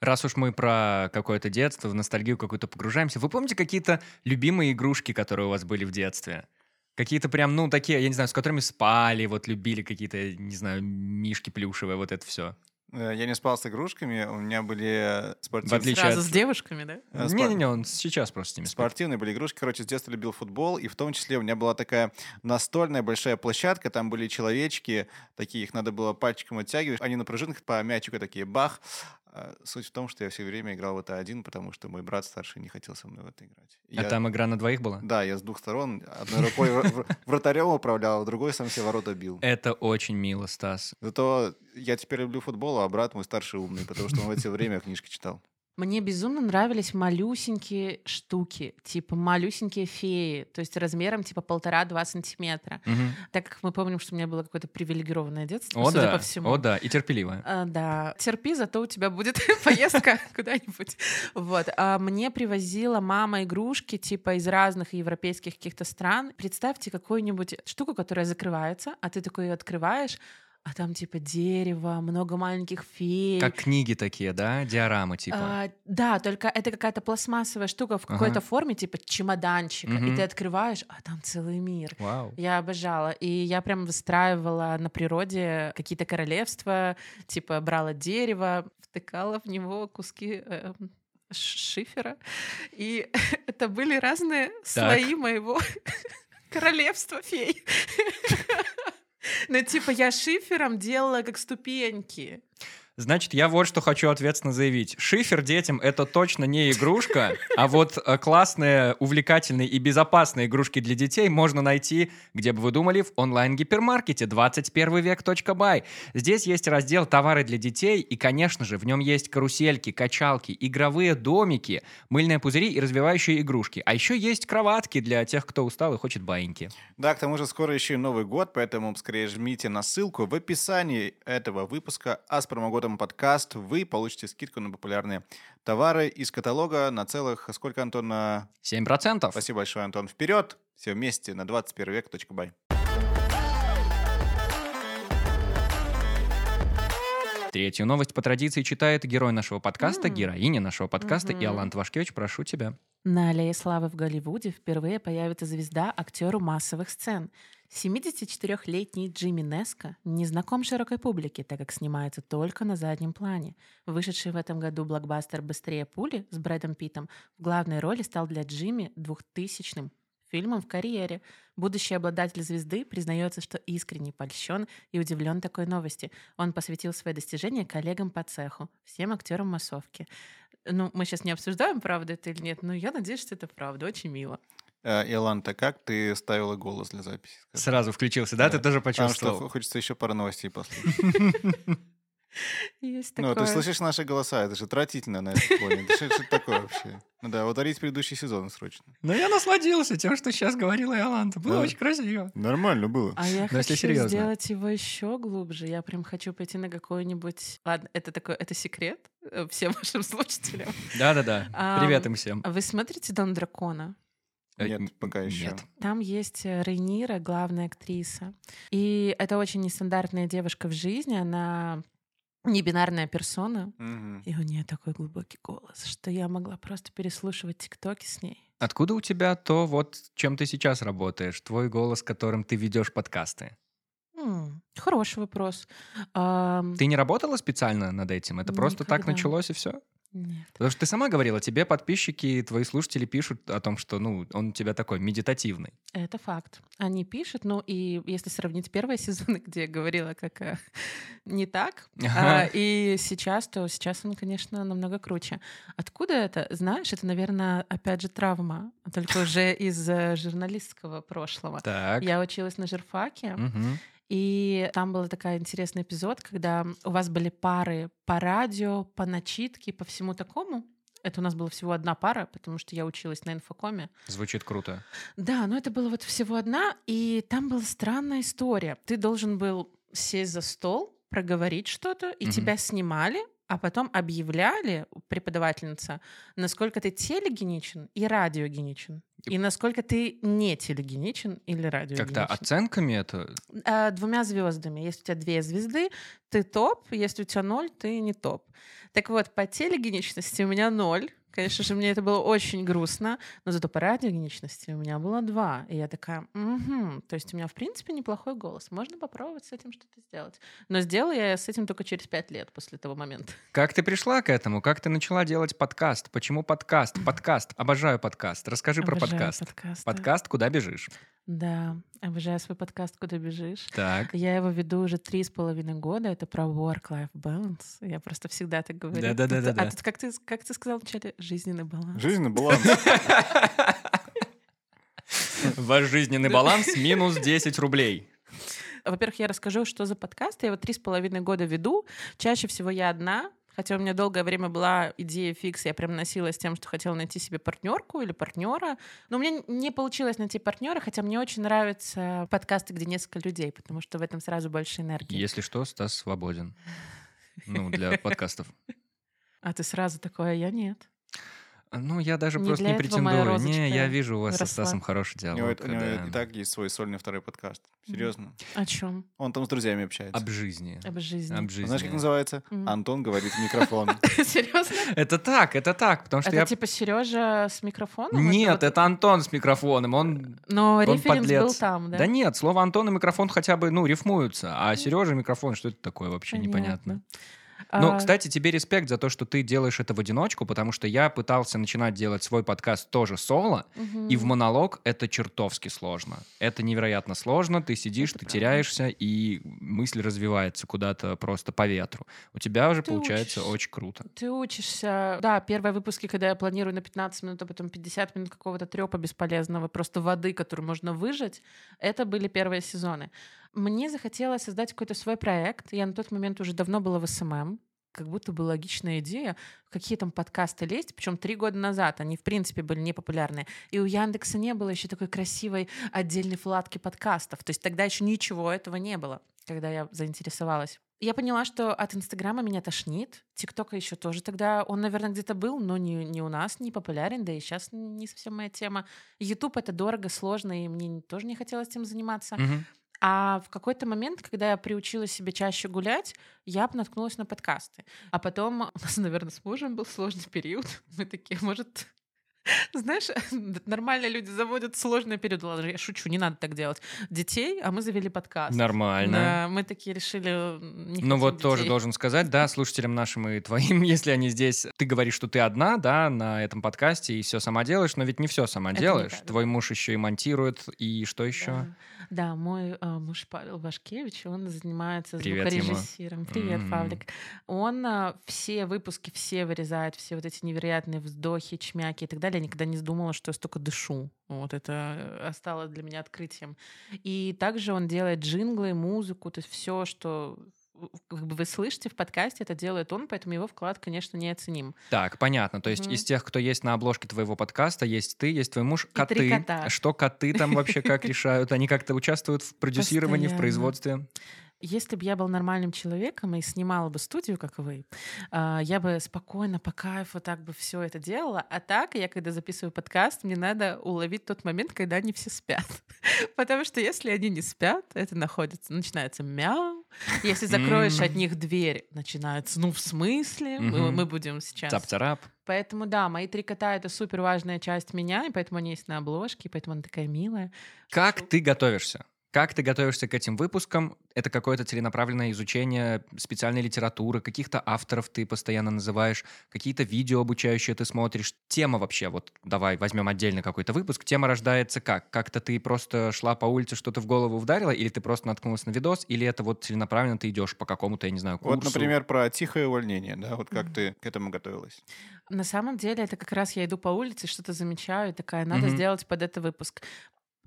Раз уж мы про какое-то детство, в ностальгию какую-то погружаемся, вы помните какие-то любимые игрушки, которые у вас были в детстве? Какие-то прям, ну, такие, я не знаю, с которыми спали, вот любили какие-то, не знаю, мишки плюшевые, вот это все. Э, Я не спал с игрушками, у меня были В спортивные... отличие Сразу от- с девушками, да? э, Не-не-не, он сейчас просто с ними спит. Спортивные были игрушки. Короче, с детства любил футбол, и в том числе у меня была такая настольная большая площадка, там были человечки, такие, их надо было пальчиком оттягивать, они на пружинках по мячику такие бах. А, Суть в том, что я все время играл в это один, потому что мой брат старший не хотел со мной в это играть. А Я- там игра на двоих была? Да, я с двух сторон, одной рукой вра- вра- вратарем управлял, а другой сам все ворота бил. Это очень мило, Стас. Зато я теперь люблю футбол, а брат мой старший умный, потому что он в это время книжки читал. Мне безумно нравились малюсенькие штуки, типа малюсенькие феи, то есть размером типа полтора-два сантиметра. Мгм. Так как мы помним, что у меня было какое-то привилегированное детство, О, судя да, по всему. о, да, и терпеливая. А, да, терпи, зато у тебя будет поездка куда-нибудь. Вот. А мне привозила мама игрушки типа из разных европейских каких-то стран. Представьте какую-нибудь штуку, которая закрывается, а ты такой ее открываешь, а там типа дерево, много маленьких фей. Как книги такие, да? Диорамы типа. А, да, только это какая-то пластмассовая штука в Ага. какой-то форме, типа чемоданчика, Мгм. и ты открываешь, а там целый мир. Вау. Я обожала. И я прям выстраивала на природе какие-то королевства, типа брала дерево, втыкала в него куски ш- шифера. И это были разные слои моего королевства фей. Ну, типа, я шифером делала как ступеньки. Значит, я вот что хочу ответственно заявить. Шифер детям — это точно не игрушка, а вот э, классные, увлекательные и безопасные игрушки для детей можно найти, где бы вы думали, в онлайн-гипермаркете 21век.бай. Здесь есть раздел «Товары для детей», и, конечно же, в нем есть карусельки, качалки, игровые домики, мыльные пузыри и развивающие игрушки. А еще есть кроватки для тех, кто устал и хочет баиньки. Да, к тому же скоро еще и Новый год, поэтому скорее жмите на ссылку в описании этого выпуска, а с промокодом подкаст вы получите скидку на популярные товары из каталога на целых, сколько, Антон, на... 7%. Спасибо большое, Антон. Вперед! Все вместе на 21век.бай. Третью новость по традиции читает герой нашего подкаста, М. героиня нашего подкаста Мгм. Иолант Вашкевич. Прошу тебя. На аллее славы в Голливуде впервые появится звезда актеру массовых сцен. 74-летний Джимми Неско не знаком широкой публике, так как снимается только на заднем плане. Вышедший в этом году блокбастер «Быстрее пули» с Брэдом Питтом в главной роли стал для Джимми 2000-м фильмом в карьере. Будущий обладатель звезды признается, что искренне польщен и удивлен такой новости. Он посвятил свои достижения коллегам по цеху, всем актерам массовки. Ну, мы сейчас не обсуждаем, правда это или нет, но я надеюсь, что это правда. Очень мило. Э, Иоланта, как ты ставила голос для записи? Скажи. Сразу включился, да? Да. Ты тоже Потому что почувствовал? хо- хочется еще пару новостей послушать. Есть Ну, такое. ты слышишь наши голоса, это же тратительно на этом фоне. Это что что это такое вообще? Ну да, ударить предыдущий сезон срочно. Но я насладился тем, что сейчас говорила Иоланта. Было Да. очень красиво. Нормально было. А я Но хочу серьезно. сделать его еще глубже. Я прям хочу пойти на какой-нибудь... Ладно, это такой, это секрет э, всем вашим слушателям. Да-да-да. Привет им всем. А Вы смотрите «Дом дракона»? Э, Нет, пока еще. Нет. Там есть э, Рейнира, главная актриса. И это очень нестандартная девушка в жизни. Она небинарная персона. Мгм. И у нее такой глубокий голос, что я могла просто переслушивать тиктоки с ней. Откуда у тебя то, вот чем ты сейчас работаешь, твой голос, которым ты ведешь подкасты? Хороший вопрос. Ты не работала специально над этим? Это просто так Никогда. началось и все? Нет. Потому что ты сама говорила, тебе подписчики, твои слушатели пишут о том, что ну он у тебя такой медитативный. Это факт. Они пишут, ну и если сравнить первые сезоны, где я говорила, как э, не так, а, и сейчас, то сейчас он, конечно, намного круче. Откуда это? Знаешь, это, наверное, опять же травма, только уже из э, журналистского прошлого. Так. Я училась на журфаке, Мгм. И там был такой интересный эпизод, когда у вас были пары по радио, по начитке, по всему такому. Это у нас была всего одна пара, потому что я училась на инфокоме. Звучит круто. Да, но это было вот всего одна, и там была странная история. Ты должен был сесть за стол, проговорить что-то, и Мгм. тебя снимали, а потом объявляли, преподавательница, насколько ты телегеничен и радиогеничен, и насколько ты не телегеничен или радиогеничен. Как-то оценками это... А, двумя звездами. Если у тебя две звезды, ты топ, если у тебя ноль, ты не топ. Так вот, по телегеничности у меня ноль, Конечно же, мне это было очень грустно, но зато по радиогеничности у меня было два. И я такая, угу. То есть у меня, в принципе, неплохой голос. Можно попробовать с этим что-то сделать. Но сделала я с этим только через пять лет после того момента. Как ты пришла к этому? Как ты начала делать подкаст? Почему подкаст? Подкаст. Обожаю подкаст. Расскажи Обожаю про подкаст. подкасты. Подкаст «Куда бежишь?» Да, обожаю свой подкаст «Куда бежишь». Так. Я его веду уже три с половиной года. Это про work-life balance. Я просто всегда так говорю. Да-да-да-да-да. А тут, как ты, как ты сказал вначале, жизненный баланс. Жизненный баланс. Ваш жизненный баланс минус 10 рублей. Во-первых, я расскажу, что за подкаст. Я его три с половиной года веду. Чаще всего я одна. Хотя у меня долгое время была идея фикс, я прям носилась тем, что хотела найти себе партнерку или партнера. Но у меня не получилось найти партнера, хотя мне очень нравятся подкасты, где несколько людей, потому что в этом сразу больше энергии. Если что, Стас свободен. Ну, для подкастов. А ты сразу такое, а я нет. Ну, я даже Не просто не претендую. Не, я вижу у вас со росла. Стасом хороший У него, диалог. у него и так есть свой сольный второй подкаст. Серьезно. О чем? Он там с друзьями общается. Об жизни. Об жизни. Об жизни. Знаешь, как называется? Мгм. Антон говорит в микрофон. Серьезно? Это так, это так, потому что Это я... типа Сережа с микрофоном? Нет, это Антон с микрофоном, он... Но он референс был там, да? Да нет, слово Антон и микрофон хотя бы, ну, рифмуются, а Сережа микрофон, что это такое вообще Понятно. непонятно. Ну, А, кстати, тебе респект за то, что ты делаешь это в одиночку, потому что я пытался начинать делать свой подкаст тоже соло, мгм. и в монолог это чертовски сложно. Это невероятно сложно, ты сидишь, Это ты правда. теряешься, и мысль развивается куда-то просто по ветру. У тебя уже Ты получается учишься. очень круто. Ты учишься. Да, первые выпуски, когда я планирую на 15 минут, а потом 50 минут какого-то трепа бесполезного, просто воды, которую можно выжать, это были первые сезоны. Мне захотелось создать какой-то свой проект. Я на тот момент уже давно была в SMM. Как будто бы логичная идея, какие там подкасты лезть, причем три года назад они, в принципе, были непопулярны. И у Яндекса не было еще такой красивой отдельной вкладки подкастов. То есть тогда еще ничего этого не было, когда я заинтересовалась. Я поняла, что от Инстаграма меня тошнит. ТикТока еще тоже тогда, он, наверное, где-то был, но не, не у нас, не популярен, да и сейчас не совсем моя тема. Ютуб — это дорого, сложно, и мне тоже не хотелось этим заниматься. Мгм. А в какой-то момент, когда я приучила себя чаще гулять, я наткнулась на подкасты. А потом у нас, наверное, с мужем был сложный период. Мы такие, может... Знаешь, нормальные люди заводят сложный период. Ладно, я шучу, не надо так делать. Детей, а мы завели подкаст. Нормально. Мы такие решили... Не Ну вот тоже детей. должен сказать, да, слушателям нашим и твоим, если они здесь, ты говоришь, что ты одна, да, на этом подкасте и все сама делаешь, но ведь не все сама Это делаешь. Твой муж еще и монтирует, и что еще? Да. Да, мой а, муж Павел Вашкевич, он занимается Привет ему. Привет. Павлик. Он а, все выпуски, все вырезает, все вот эти невероятные вздохи, чмяки и так далее. Я никогда не думала, что я столько дышу. Вот это э, стало для меня открытием. И также он делает джинглы, музыку, то есть все, что в- как бы вы слышите в подкасте, это делает он, поэтому его вклад, конечно, неоценим. Так, понятно. То есть Мгм. из тех, кто есть на обложке твоего подкаста, есть ты, есть твой муж, И три коты. кота. Что коты там вообще как решают? Они как-то участвуют в продюсировании, в производстве? Если бы я был нормальным человеком и снимала бы студию, как вы, а, я бы спокойно, по кайфу так бы все это делала. А так, я когда записываю подкаст, мне надо уловить тот момент, когда они все спят. Потому что если они не спят, это находится, начинается мяу. Если закроешь от них дверь, начинается, ну, в смысле? Мы, будем сейчас. Цап-царап. Поэтому, да, мои три кота — это супер важная часть меня, и поэтому они есть на обложке, и поэтому она такая милая. Как ты готовишься? Как ты готовишься к этим выпускам? Это какое-то целенаправленное изучение специальной литературы, каких-то авторов ты постоянно называешь, какие-то видео обучающие ты смотришь. Тема вообще, вот давай возьмем отдельно какой-то выпуск. Тема рождается как? Как-то ты просто шла по улице, что-то в голову ударила, или ты просто наткнулась на видос, или это вот целенаправленно ты идешь по какому-то, я не знаю, курсу? Вот, например, про тихое увольнение, да, вот как Мгм. ты к этому готовилась? На самом деле, это как раз я иду по улице, что-то замечаю, и такая, надо Мгм. сделать под это выпуск.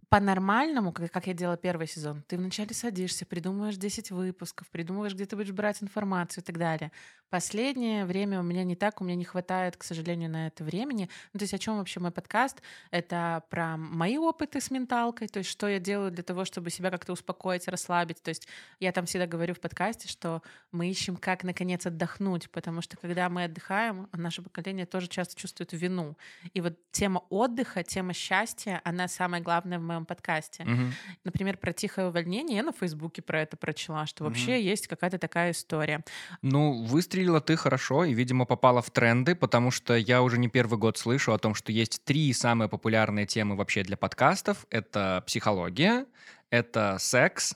По-нормальному, как, я делала первый сезон, ты вначале садишься, придумываешь 10 выпусков, придумываешь, где ты будешь брать информацию и так далее. Последнее время у меня не так, у меня не хватает, к сожалению, на это времени. Ну, то есть о чем вообще мой подкаст? Это про мои опыты с менталкой, то есть что я делаю для того, чтобы себя как-то успокоить, расслабить. То есть я там всегда говорю в подкасте, что мы ищем, как, наконец, отдохнуть, потому что когда мы отдыхаем, наше поколение тоже часто чувствует вину. И вот тема отдыха, тема счастья, она самая главная в моем подкасте. Мгм. Например, про тихое увольнение я на Фейсбуке про это прочла, что вообще есть какая-то такая история. Ну, выстрелила ты хорошо и, видимо, попала в тренды, потому что я уже не первый год слышу о том, что есть три самые популярные темы вообще для подкастов. Это психология, это секс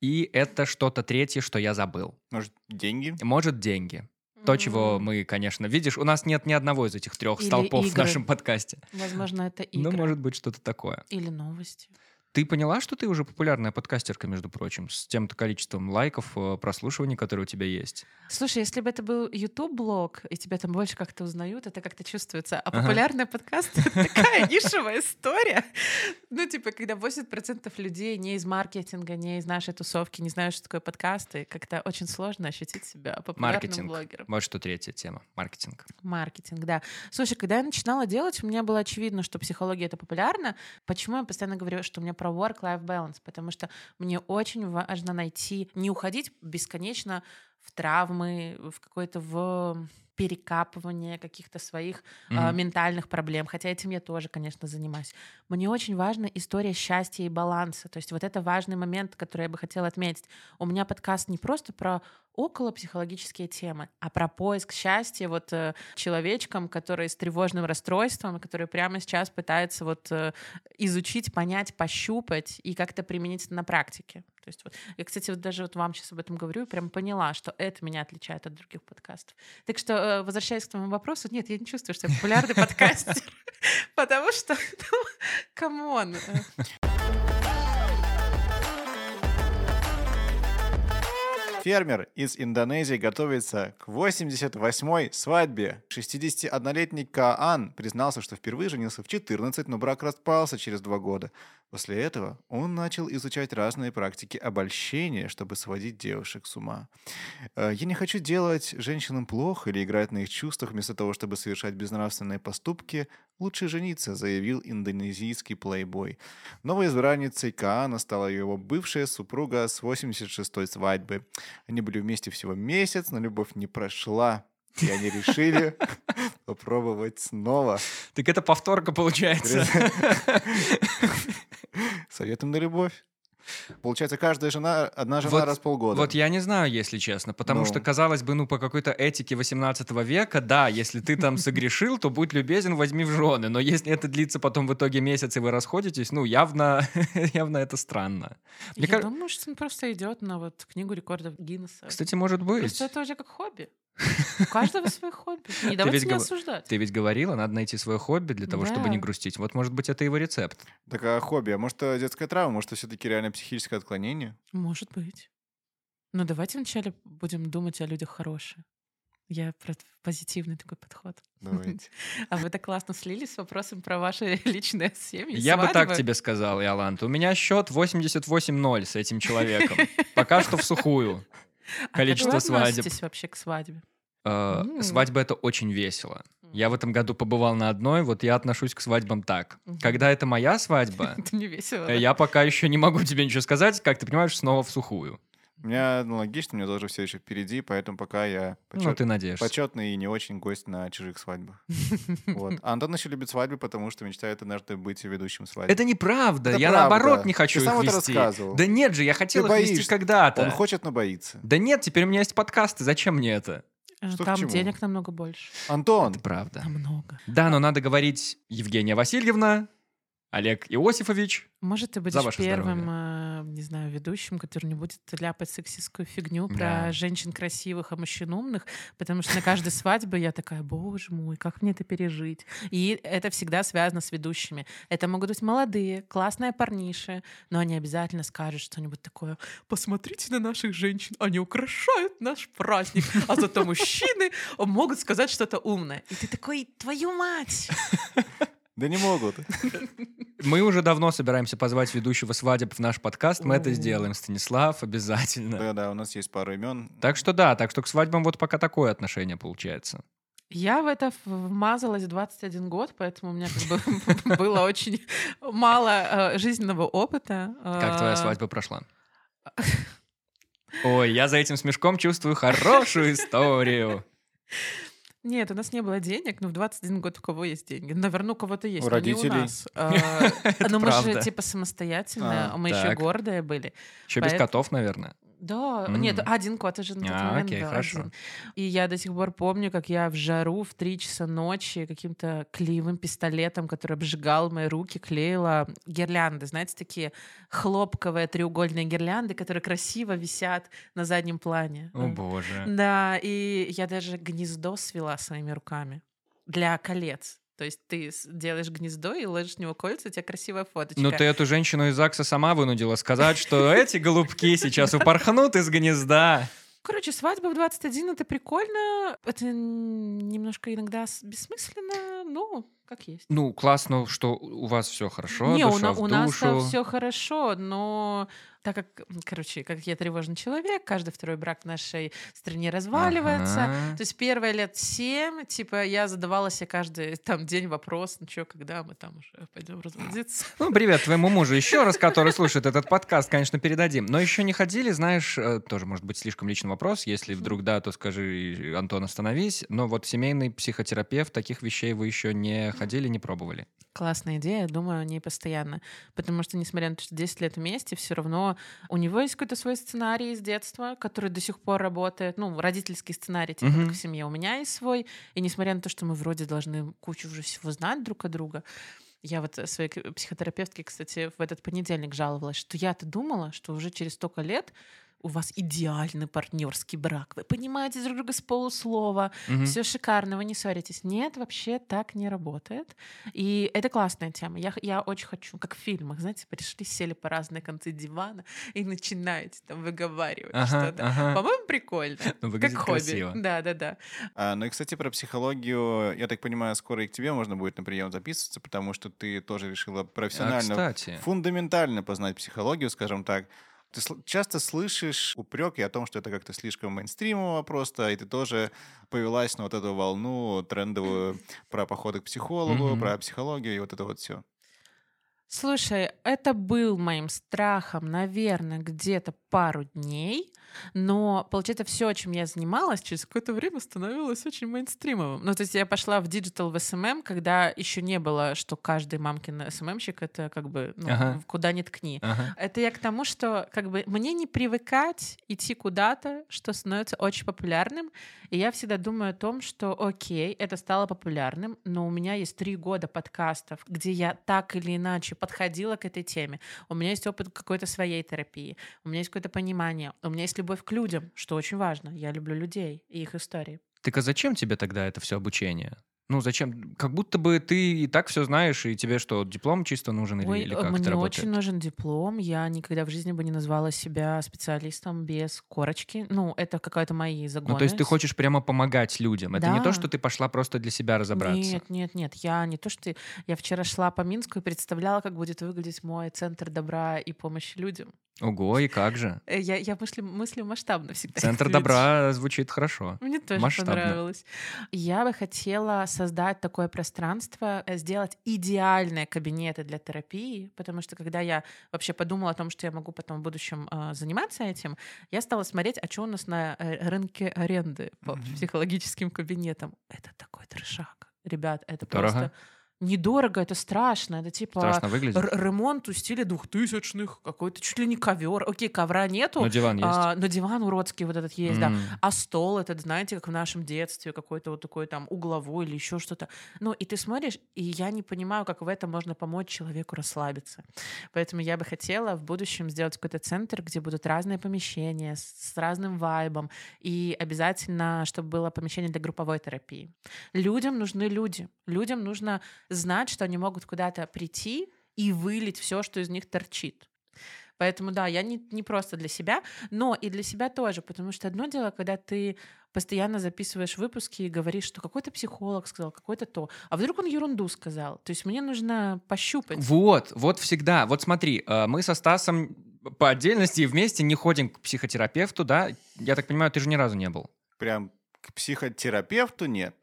и это что-то третье, что я забыл. Может, деньги? Может, деньги. То, чего мы, конечно, видишь, у нас нет ни одного из этих трех Или столпов в игры. нашем подкасте. Возможно, это Но игры. может быть что-то такое. Или новости. Ты поняла, что ты уже популярная подкастерка, между прочим, с тем-то количеством лайков, э, прослушиваний, которые у тебя есть? Слушай, если бы это был YouTube-блог, и тебя там больше как-то узнают, это как-то чувствуется. А Ага. популярный подкаст — это такая нишевая история. Ну, типа, когда 80% людей не из маркетинга, не из нашей тусовки, не знают, что такое подкасты, как-то очень сложно ощутить себя популярным Маркетинг. блогером. Вот что третья тема. Маркетинг. Маркетинг, да. Слушай, когда я начинала делать, у меня было очевидно, что психология это популярно. Почему я постоянно говорю, что у меня про work-life balance? Потому что мне очень важно найти, не уходить бесконечно в травмы, в какое-то в перекапывание каких-то своих а, Мгм. ментальных проблем, хотя этим я тоже, конечно, занимаюсь. Мне очень важна история счастья и баланса. То есть вот это важный момент, который я бы хотела отметить. У меня подкаст не просто про около психологические темы, а про поиск счастья вот э, человечкам, которые с тревожным расстройством, которые прямо сейчас пытаются вот э, изучить, понять, пощупать и как-то применить это на практике. То есть вот, я, кстати, вот даже вот вам сейчас об этом говорю и прям поняла, что это меня отличает от других подкастов. Так что, э, возвращаясь к твоему вопросу, нет, я не чувствую, что я популярный подкастер, потому что, ну, come on. Фермер из Индонезии готовится к 88-й свадьбе. 61-летний Каан признался, что впервые женился в 14, но брак распался через два года. После этого он начал изучать разные практики обольщения, чтобы сводить девушек с ума. «Э, «Я не хочу делать женщинам плохо или играть на их чувствах вместо того, чтобы совершать безнравственные поступки. Лучше жениться», заявил индонезийский плейбой. Новой избранницей Каана стала его бывшая супруга с 86-й свадьбы. Они были вместе всего месяц, но любовь не прошла. И они решили попробовать снова. Так это повторка получается. Советом на любовь. Получается, каждая жена, одна жена Вот- раз в полгода. Вот я не знаю, если честно, потому Ну. что, казалось бы, ну, по какой-то этике 18 века, да, если ты там согрешил, то будь любезен, возьми в жены. Но если это длится потом в итоге месяц, и вы расходитесь, ну, явно, явно это странно. Мне Я ка- думаю, что он просто идет на вот книгу рекордов Гиннесса. Кстати, может быть. Просто это уже как хобби. У каждого свое хобби. Не давайте гов- осуждать. Ты ведь говорила, надо найти свое хобби для того, чтобы не грустить. Вот, может быть, это его рецепт. Так а хобби? А может, это детская травма? Может, это все-таки реально психическое отклонение? Может быть. Но давайте вначале будем думать о людях хорошие. Я про позитивный такой подход. Давайте. А вы так классно слились с вопросом про ваши личные семьи. Я бы так свадьбы. тебе сказал, Иолант. У меня счет 88-0 с этим человеком. Пока что в сухую. А количество как вы свадеб. вообще к свадьбе? Э. Свадьба — это очень весело. Я в этом году побывал на одной, вот я отношусь к свадьбам так. Когда это моя свадьба, Это не весело. э, я пока еще не могу тебе ничего сказать, как ты понимаешь, снова в сухую. У меня аналогично, мне тоже все еще впереди, поэтому пока я Ну, почет- ты надеешься. почетный и не очень гость на чужих свадьбах. Вот. А Антон еще любит свадьбы, потому что мечтает однажды быть ведущим свадьбы. Это неправда, Это я правда. наоборот не хочу Ты их сам это вести. рассказывал. Да нет же, я хотел Ты их вести боишься. когда-то. Он хочет, но боится. Да нет, теперь у меня есть подкасты, зачем мне это? Э, Что Там денег намного больше. Антон, Это правда. Намного. Да, но надо говорить Евгения Васильевна, Олег Иосифович. Может, ты будешь ваше первым, э, не знаю, ведущим, который не будет ляпать сексистскую фигню про Да. женщин красивых, а мужчин умных, потому что на каждой свадьбе я такая, боже мой, как мне это пережить? И это всегда связано с ведущими. Это могут быть молодые, классные парниши, но они обязательно скажут что-нибудь такое. Посмотрите на наших женщин, они украшают наш праздник, а зато мужчины могут сказать что-то умное. И ты такой, твою мать! Да не могут. Мы уже давно собираемся позвать ведущего свадеб в наш подкаст. Мы это сделаем, Станислав, обязательно. Да-да, у нас есть пару имен. Так что да, так что к свадьбам вот пока такое отношение получается. Я в это вмазалась в 21 год, поэтому у меня как бы было очень мало э, жизненного опыта. Как твоя Э, свадьба прошла? Ой, я за этим смешком чувствую хорошую историю. Нет, у нас не было денег, но в 21 год у кого есть деньги? Наверное, у кого-то есть, У но не у родителей. нас. Но мы же типа самостоятельные, А, мы еще гордые были. Еще без котов, наверное. Да, М. нет, один кот уже на тот А, момент окей, был хорошо. один. И я до сих пор помню, как я в жару в 3 часа ночи каким-то клеевым пистолетом, который обжигал мои руки, клеила гирлянды. Знаете, такие хлопковые треугольные гирлянды, которые красиво висят на заднем плане. О боже. Да, и я даже гнездо свела своими руками для колец. То есть ты делаешь гнездо и ложишь в него кольца, у тебя красивая фоточка. Ну ты эту женщину из ЗАГСа сама вынудила сказать, что эти голубки сейчас упорхнут из гнезда. Короче, свадьба в 21 это прикольно. Это немножко иногда бессмысленно, ну, как есть. Ну, классно, что у вас все хорошо, Не, у, душа в у нас все хорошо, но так как, короче, как я тревожный человек, каждый второй брак в нашей стране разваливается. Ага. То есть первые лет семь, типа, я задавала себе каждый там день вопрос, ну что, когда мы там уже пойдем разводиться? Ну, привет твоему мужу еще раз, который слушает этот подкаст, конечно, передадим. Но еще не ходили, знаешь, э, тоже может быть слишком личный вопрос. Если вдруг да, то скажи, Антон, остановись. Но вот семейный психотерапевт, таких вещей вы еще не ходили, не пробовали. Классная идея, думаю о ней постоянно. Потому что, несмотря на то, что 10 лет вместе, все равно у него есть какой-то свой сценарий из детства, который до сих пор работает. Ну, родительский сценарий, типа, как в семье. У меня есть свой. И несмотря на то, что мы вроде должны кучу уже всего знать друг о друга, я вот своей психотерапевтке, кстати, в этот понедельник жаловалась, что я-то думала, что уже через столько лет у вас идеальный партнерский брак. Вы понимаете друг друга с полуслова, Мгм. все шикарно, вы не ссоритесь. Нет, вообще так не работает. И это классная тема. Я, я очень хочу, как в фильмах, знаете, пришли, сели по разные концы дивана и начинаете там выговаривать Ага, что-то. ага. По-моему, прикольно. Ну, Как хобби. красиво. Да, да, да. А, ну и, кстати, про психологию, я так понимаю, скоро и к тебе можно будет на прием записываться, потому что ты тоже решила А, профессионально, кстати, фундаментально познать психологию, скажем так. Ты часто слышишь упреки о том, что это как-то слишком мейнстримово просто, и ты тоже повелась на вот эту волну трендовую про походы к психологу, Мгм. про психологию и вот это вот все. Слушай, это был моим страхом, наверное, где-то пару дней, но, получается, все, чем я занималась, через какое-то время становилось очень мейнстримовым. Ну, то есть я пошла в digital в SMM, когда еще не было, что каждый мамкин SMM щик — это как бы, ну, Ага. куда ни ткни. ага. Это я к тому, что как бы мне не привыкать идти куда-то, что становится очень популярным. И я всегда думаю о том, что окей, это стало популярным, но у меня есть три года подкастов, где я так или иначе подходила к этой теме. У меня есть опыт какой-то своей терапии, у меня есть какое-то понимание, у меня есть любовь к людям, что очень важно. Я люблю людей и их истории. Так а зачем тебе тогда это все обучение? Ну, зачем? Как будто бы ты и так все знаешь, и тебе что, диплом чисто нужен или, Ой, или э, как мне это работает? очень нужен диплом. Я никогда в жизни бы не назвала себя специалистом без корочки. Ну, это какая-то мои загоны. Ну, то есть ты хочешь прямо помогать людям. Это не Да. то, что ты пошла просто для себя разобраться. Нет, нет, нет. Я не то, что... Я вчера шла по Минску и представляла, как будет выглядеть мой центр добра и помощи людям. Ого, и как же? Э, Я, я мыслю, мыслю масштабно всегда. Центр добра звучит хорошо. Мне тоже масштабно. понравилось. Я бы хотела создать такое пространство, э, сделать идеальные кабинеты для терапии, потому что когда я вообще подумала о том, что я могу потом в будущем э, заниматься этим, я стала смотреть, а что у нас на э, рынке аренды по Мгм. психологическим кабинетам. Это такой трешак. Ребят, это Дорого? просто недорого, это страшно. Это типа Страшно выглядит. ремонт в стиле двухтысячных, какой-то чуть ли не ковер. Окей, ковра нету, Но диван есть. а, но диван уродский вот этот есть, да. М. А стол этот, знаете, как в нашем детстве, какой-то вот такой там угловой или еще что-то. Ну, и ты смотришь, и я не понимаю, как в этом можно помочь человеку расслабиться. Поэтому я бы хотела в будущем сделать какой-то центр, где будут разные помещения с, с разным вайбом. И обязательно, чтобы было помещение для групповой терапии. Людям нужны люди. Людям нужно знать, что они могут куда-то прийти и вылить все, что из них торчит. Поэтому, да, я не, не просто для себя, но и для себя тоже, потому что одно дело, когда ты постоянно записываешь выпуски и говоришь, что какой-то психолог сказал, какой-то то, а вдруг он ерунду сказал. То есть мне нужно пощупать. Вот, вот всегда. Вот смотри, э, мы со Стасом по отдельности и вместе не ходим к психотерапевту, да? Я так понимаю, ты же ни разу не был. Прям к психотерапевту нет.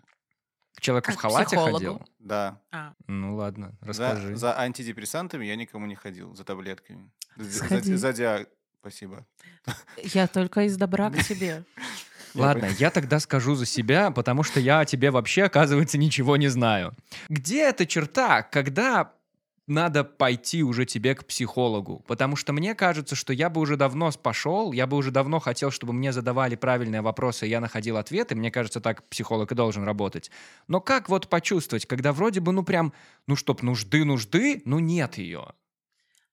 К человеку А в халате психологу? ходил? Да. А, Ну ладно, За, расскажи. за антидепрессантами я никому не ходил, за таблетками. За, за- Сходи. за диаг- Спасибо. я только из добра к тебе. Ладно, я тогда скажу за себя, потому что я о тебе вообще, оказывается, ничего не знаю. Где эта черта, когда надо пойти уже тебе к психологу? Потому что мне кажется, что я бы уже давно пошел, я бы уже давно хотел, чтобы мне задавали правильные вопросы, я находил ответы. Мне кажется, так психолог и должен работать. Но как вот почувствовать, когда вроде бы, ну прям, ну чтоб нужды-нужды, ну нет ее.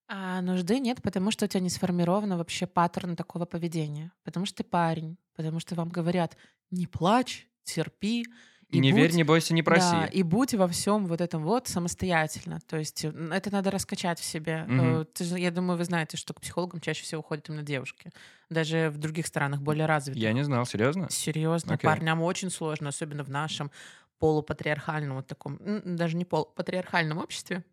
А нужды нет, потому что у тебя не сформировано вообще паттерн такого поведения. Потому что ты парень, потому что вам говорят, не плачь, терпи. И не будь- верь, не бойся, не проси. Да, и будь во всем вот этом вот самостоятельно. То есть м, это надо раскачать в себе. Э, ты же- я думаю, вы знаете, что к психологам чаще всего ходят именно девушки. Даже в других странах более развитых. Я не знал, серьезно? Серьезно, Окей. парням очень сложно, особенно в нашем полупатриархальном вот таком, даже не полупатриархальном обществе.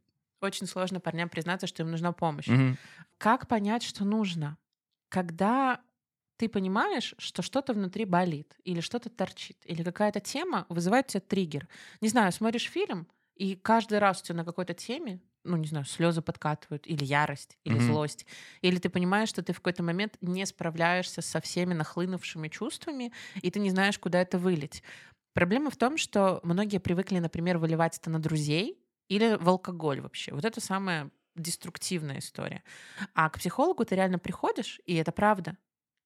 Очень сложно парням признаться, что им нужна помощь. Мгм. Как понять, что нужно? Когда ты понимаешь, что что-то внутри болит, или что-то торчит, или какая-то тема вызывает у тебя триггер. Не знаю, смотришь фильм, и каждый раз у тебя на какой-то теме, ну, не знаю, слезы подкатывают, или ярость, или Мгм. злость. Или ты понимаешь, что ты в какой-то момент не справляешься со всеми нахлынувшими чувствами, и ты не знаешь, куда это вылить. Проблема в том, что многие привыкли, например, выливать это на друзей или в алкоголь вообще. Вот это самая деструктивная история. А к психологу ты реально приходишь, и это правда.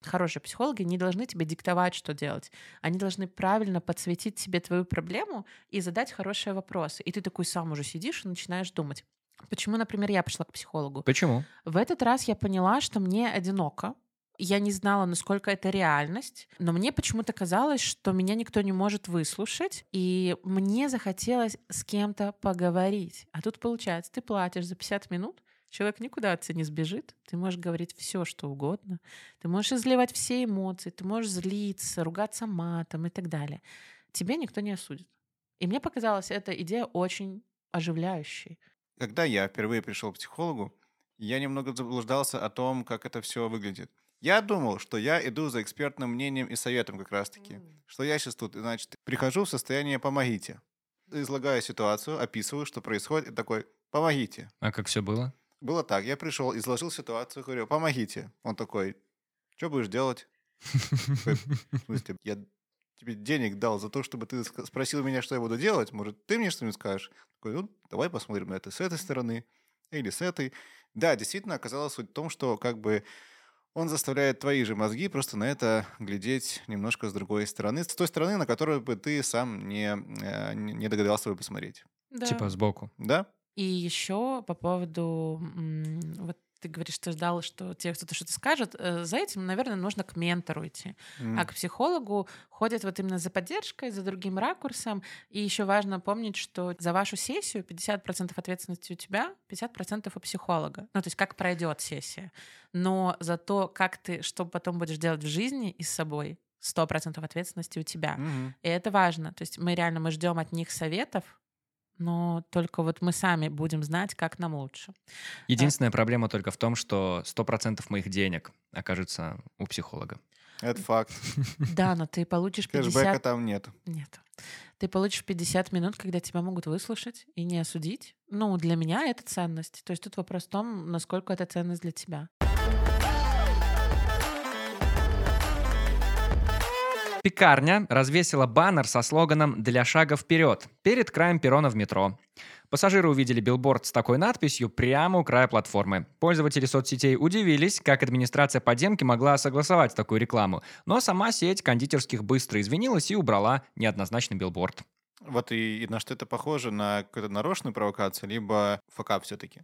Хорошие психологи не должны тебе диктовать, что делать. Они должны правильно подсветить тебе твою проблему и задать хорошие вопросы. И ты такой сам уже сидишь и начинаешь думать. Почему, например, я пришла к психологу? Почему? В этот раз я поняла, что мне одиноко. Я не знала, насколько это реальность, но мне почему-то казалось, что меня никто не может выслушать, и мне захотелось с кем-то поговорить. А тут получается, ты платишь за 50 минут, человек никуда от тебя не сбежит, ты можешь говорить все, что угодно, ты можешь изливать все эмоции, ты можешь злиться, ругаться матом и так далее. Тебе никто не осудит. И мне показалась эта идея очень оживляющей. Когда я впервые пришел к психологу, я немного заблуждался о том, как это все выглядит. Я думал, что я иду за экспертным мнением и советом как раз-таки. Что я сейчас тут, значит, прихожу в состояние «помогите». Излагаю ситуацию, описываю, что происходит, и такой «помогите». А как все было? Было так, я пришел, изложил ситуацию, говорю «помогите». Он такой «что будешь делать?» В смысле, я тебе денег дал за то, чтобы ты спросил меня, что я буду делать. Может, ты мне что-нибудь скажешь? Такой, ну, давай посмотрим на это с этой стороны или с этой. Да, действительно, оказалось суть в том, что как бы он заставляет твои же мозги просто на это глядеть немножко с другой стороны, с той стороны, на которую бы ты сам не, э, не не догадался бы посмотреть. Да. Типа сбоку. Да? И еще по поводу, вот ты говоришь, что ждал, что тебе кто-то что-то скажет. Э, За этим, наверное, нужно к ментору идти. М. А к психологу ходят вот именно за поддержкой, за другим ракурсом. И еще важно помнить, что за вашу сессию 50% ответственности у тебя, 50% у психолога. Ну, то есть как пройдет сессия. Но за то, как ты, что потом будешь делать в жизни и с собой, 100% ответственности у тебя. Мгм. И это важно. То есть мы реально мы ждем от них советов, но только вот мы сами будем знать, как нам лучше. Единственная проблема только в том, что 100% моих денег окажется у психолога. Это факт. Да, но ты получишь Кэшбэка 50... там нет. Нет. Ты получишь 50 минут, когда тебя могут выслушать и не осудить. Ну, для меня это ценность. То есть тут вопрос в том, насколько это ценность для тебя. Пекарня развесила баннер со слоганом «Для шага вперед» перед краем перрона в метро. Пассажиры увидели билборд с такой надписью прямо у края платформы. Пользователи соцсетей удивились, как администрация подземки могла согласовать такую рекламу. Но сама сеть кондитерских быстро извинилась и убрала неоднозначный билборд. Вот и, и на что это похоже? На какую-то нарочную провокацию, либо fuckup все-таки?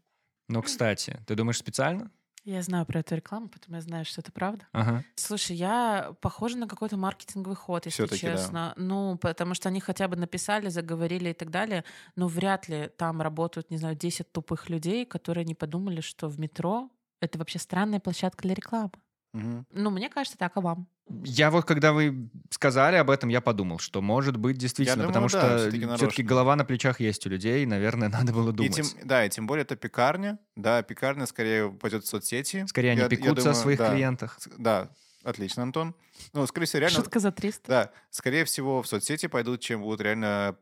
Ну, кстати, ты думаешь специально? Я знаю про эту рекламу, потому я знаю, что это правда. Ага. Слушай, а похоже на какой-то маркетинговый ход, если Всё-таки да. честно. Ну, потому что они хотя бы написали, заговорили и так далее, но вряд ли там работают, не знаю, 10 тупых людей, которые не подумали, что в метро Это вообще странная площадка для рекламы. Мгм. Ну, мне кажется, так, а вам? Я вот, когда вы сказали об этом, я подумал, что может быть действительно, думаю, потому да, что всё-таки все-таки нарочно. голова на плечах есть у людей, наверное, надо было И думать. тем, да, и тем более это пекарня. Да, пекарня скорее пойдет в соцсети. Скорее они Я- я пекутся о думаю, своих да. клиентах. Да, отлично, Антон. Ну, скорее всего, реально... Шутка за 300. Да, скорее всего, в соцсети пойдут, чем будут реально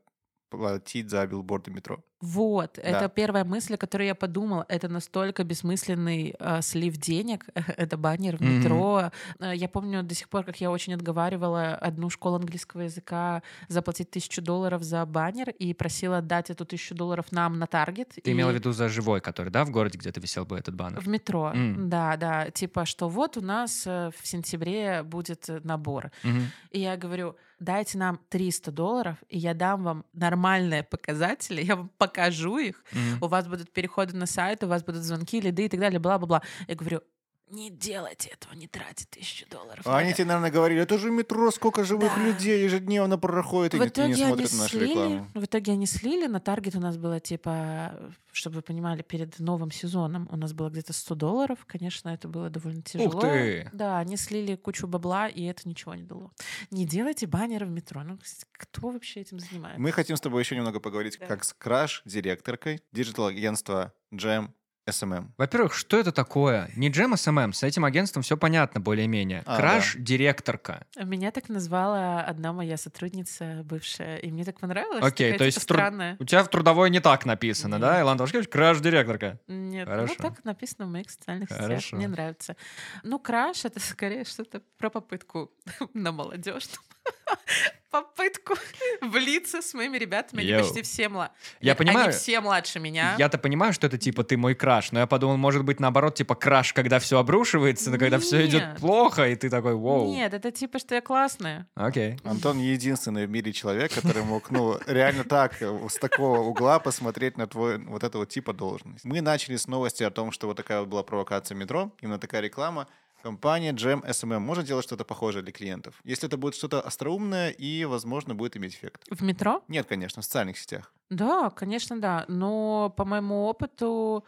платить за билборды метро. Вот, это Да. первая мысль, о которой я подумала. Это настолько бессмысленный э, слив денег. это баннер в Мгм. метро. Э, Я помню до сих пор, как я очень отговаривала одну школу английского языка заплатить тысячу долларов за баннер и просила отдать эту тысячу долларов нам на таргет. Ты и... имела в виду за живой, который, да, в городе где-то висел бы этот баннер? В метро, М. да, да. Типа, что вот у нас э, в сентябре будет э, набор. Мгм. И я говорю, дайте нам 300 долларов, и я дам вам нормальные показатели, я вам покажу их, Мгм. у вас будут переходы на сайт, у вас будут звонки, лиды и так далее, бла-бла-бла. Я говорю, не делайте этого, не тратьте тысячу долларов. А они это». тебе, наверное, говорили, это же метро, сколько живых Да. людей ежедневно проходит, и в не итоге они смотрит на нашу слили, рекламу. в итоге они слили, на таргет у нас было типа, чтобы вы понимали, перед новым сезоном у нас было где-то 100 долларов, конечно, это было довольно тяжело. ты! Да, они слили кучу бабла, и это ничего не дало. Не делайте баннеры в метро. Ну, кто вообще этим занимается? Мы хотим с тобой еще немного поговорить, Да. как с краш-директоркой digital-агентства Jam SMM. Во-первых, что это такое? Не Jam SMM, с этим агентством все понятно более-менее. А, Краш-директорка. Меня так назвала одна моя сотрудница бывшая, и мне так понравилось. Окей, то есть типа, тру- странная. У тебя в трудовой не так написано, да, Нет. Иоланта Вашкевич? Краш-директорка. Нет, Хорошо. ну так написано в моих социальных сетях. Хорошо. Мне нравится. Ну, краш — это скорее что-то про попытку на молодежь. Попытку влиться с моими ребятами. Они почти все младше. Я понимаю. Они все младше меня. Я-то понимаю, что это типа ты мой краш, но я подумал, может быть, наоборот, типа краш, когда все обрушивается, но когда все идет плохо, и ты такой, вау. Нет, это типа, что я классная. Окей. Антон единственный в мире человек, который мог, ну, реально так, с такого угла посмотреть на твой вот этого типа должность. Мы начали с новости о том, что вот такая вот была провокация метро, именно такая реклама. Компания Jam SMM может делать что-то похожее для клиентов, если это будет что-то остроумное и, возможно, будет иметь эффект. В метро? Нет, конечно, в социальных сетях. Да, конечно, да. Но по моему опыту,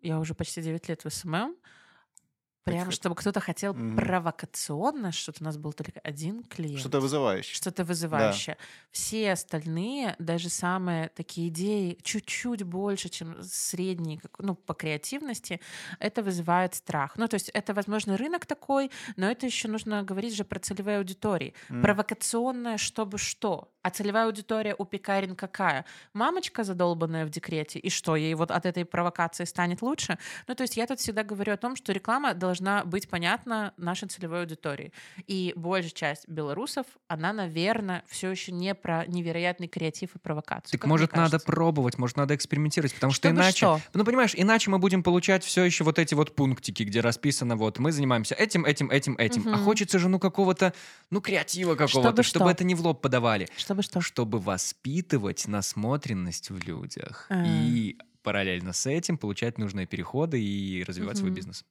я уже почти 9 лет в SMM, прям Так, чтобы кто-то хотел мгм. провокационно, что-то у нас был только один клиент. Что-то вызывающее. что-то вызывающее. Все остальные, даже самые такие идеи, чуть-чуть больше, чем средние, как- ну, по креативности, это вызывает страх. Ну, то есть это, возможно, рынок такой, но это еще нужно говорить же про целевые аудитории. М. Провокационное, чтобы что? А целевая аудитория у пекарен какая? Мамочка задолбанная в декрете, и что, ей вот от этой провокации станет лучше? Ну, то есть я тут всегда говорю о том, что реклама должна быть понятна нашей целевой аудитории. И большая часть белорусов, она, наверное, все еще не про невероятный креатив и провокацию. Так может надо пробовать, может надо экспериментировать, потому что Чтобы иначе... что? Ну, понимаешь, иначе мы будем получать все еще вот эти вот пунктики, где расписано вот мы занимаемся этим, этим, этим, этим. А Мгм. хочется же ну какого-то, ну, креатива какого-то, Чтобы чтобы что? это не в лоб подавали. Чтобы что? Чтобы воспитывать насмотренность в людях. А. И параллельно с этим получать нужные переходы и развивать свой Мгм. бизнес.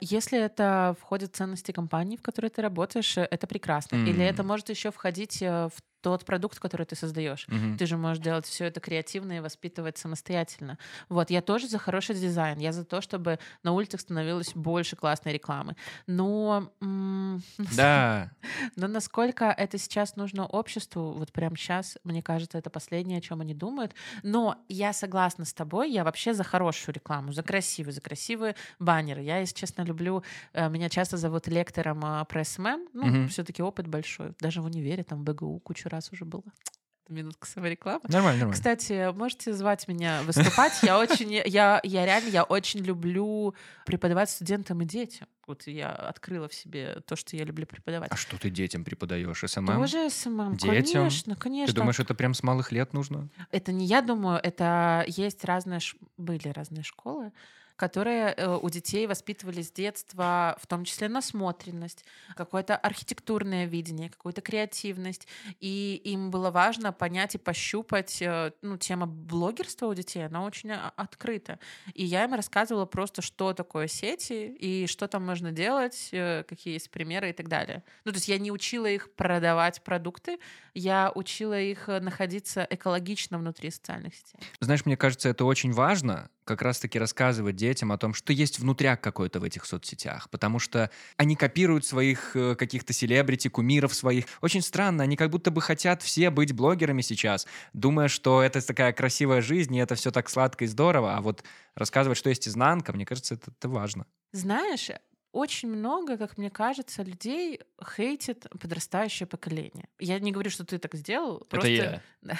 Если это входит в ценности компании, в которой ты работаешь, э, это прекрасно. Или это может еще входить э, в тот продукт, который ты создаешь. Мгм. Ты же можешь делать все это креативно и воспитывать самостоятельно. Вот, я тоже за хороший дизайн. Я за то, чтобы на улицах становилось больше классной рекламы. Но, Да. но насколько это сейчас нужно обществу, вот прямо сейчас, мне кажется, это последнее, о чем они думают. Но я согласна с тобой, я вообще за хорошую рекламу, за красивую, за красивые баннеры. Я, если честно, люблю, э, меня часто зовут лектором э, про SMM, ну, Мгм. все-таки опыт большой. Даже в универе, там, в БГУ кучу раз уже было. Минутка саморекламы. Нормально, нормально. Кстати, можете звать меня выступать. Я очень, я, я реально, я очень люблю преподавать студентам и детям. Вот я открыла в себе то, что я люблю преподавать. А что ты детям преподаешь? SMM? Тоже SMM, Детям? конечно, конечно. Ты думаешь, это прям с малых лет нужно? Это не я думаю, это есть разные, были разные школы, которые э, у детей воспитывали с детства, в том числе насмотренность, какое-то архитектурное видение, какую-то креативность. И им было важно понять и пощупать, э, ну, тема блогерства у детей, она очень а- открыта. И я им рассказывала просто, что такое сети и что там можно делать, э, какие есть примеры и так далее. Ну, то есть я не учила их продавать продукты, я учила их э, находиться экологично внутри социальных сетей. Знаешь, мне кажется, это очень важно, как раз-таки рассказывать детям о том, что есть внутряк какой-то в этих соцсетях, потому что они копируют своих э, каких-то селебрити, кумиров своих. Очень странно, они как будто бы хотят все быть блогерами сейчас, думая, что это такая красивая жизнь, и это все так сладко и здорово, а вот рассказывать, что есть изнанка, мне кажется, это, это важно. Знаешь, очень много, как мне кажется, людей хейтит подрастающее поколение. Я не говорю, что ты так сделал. Это я.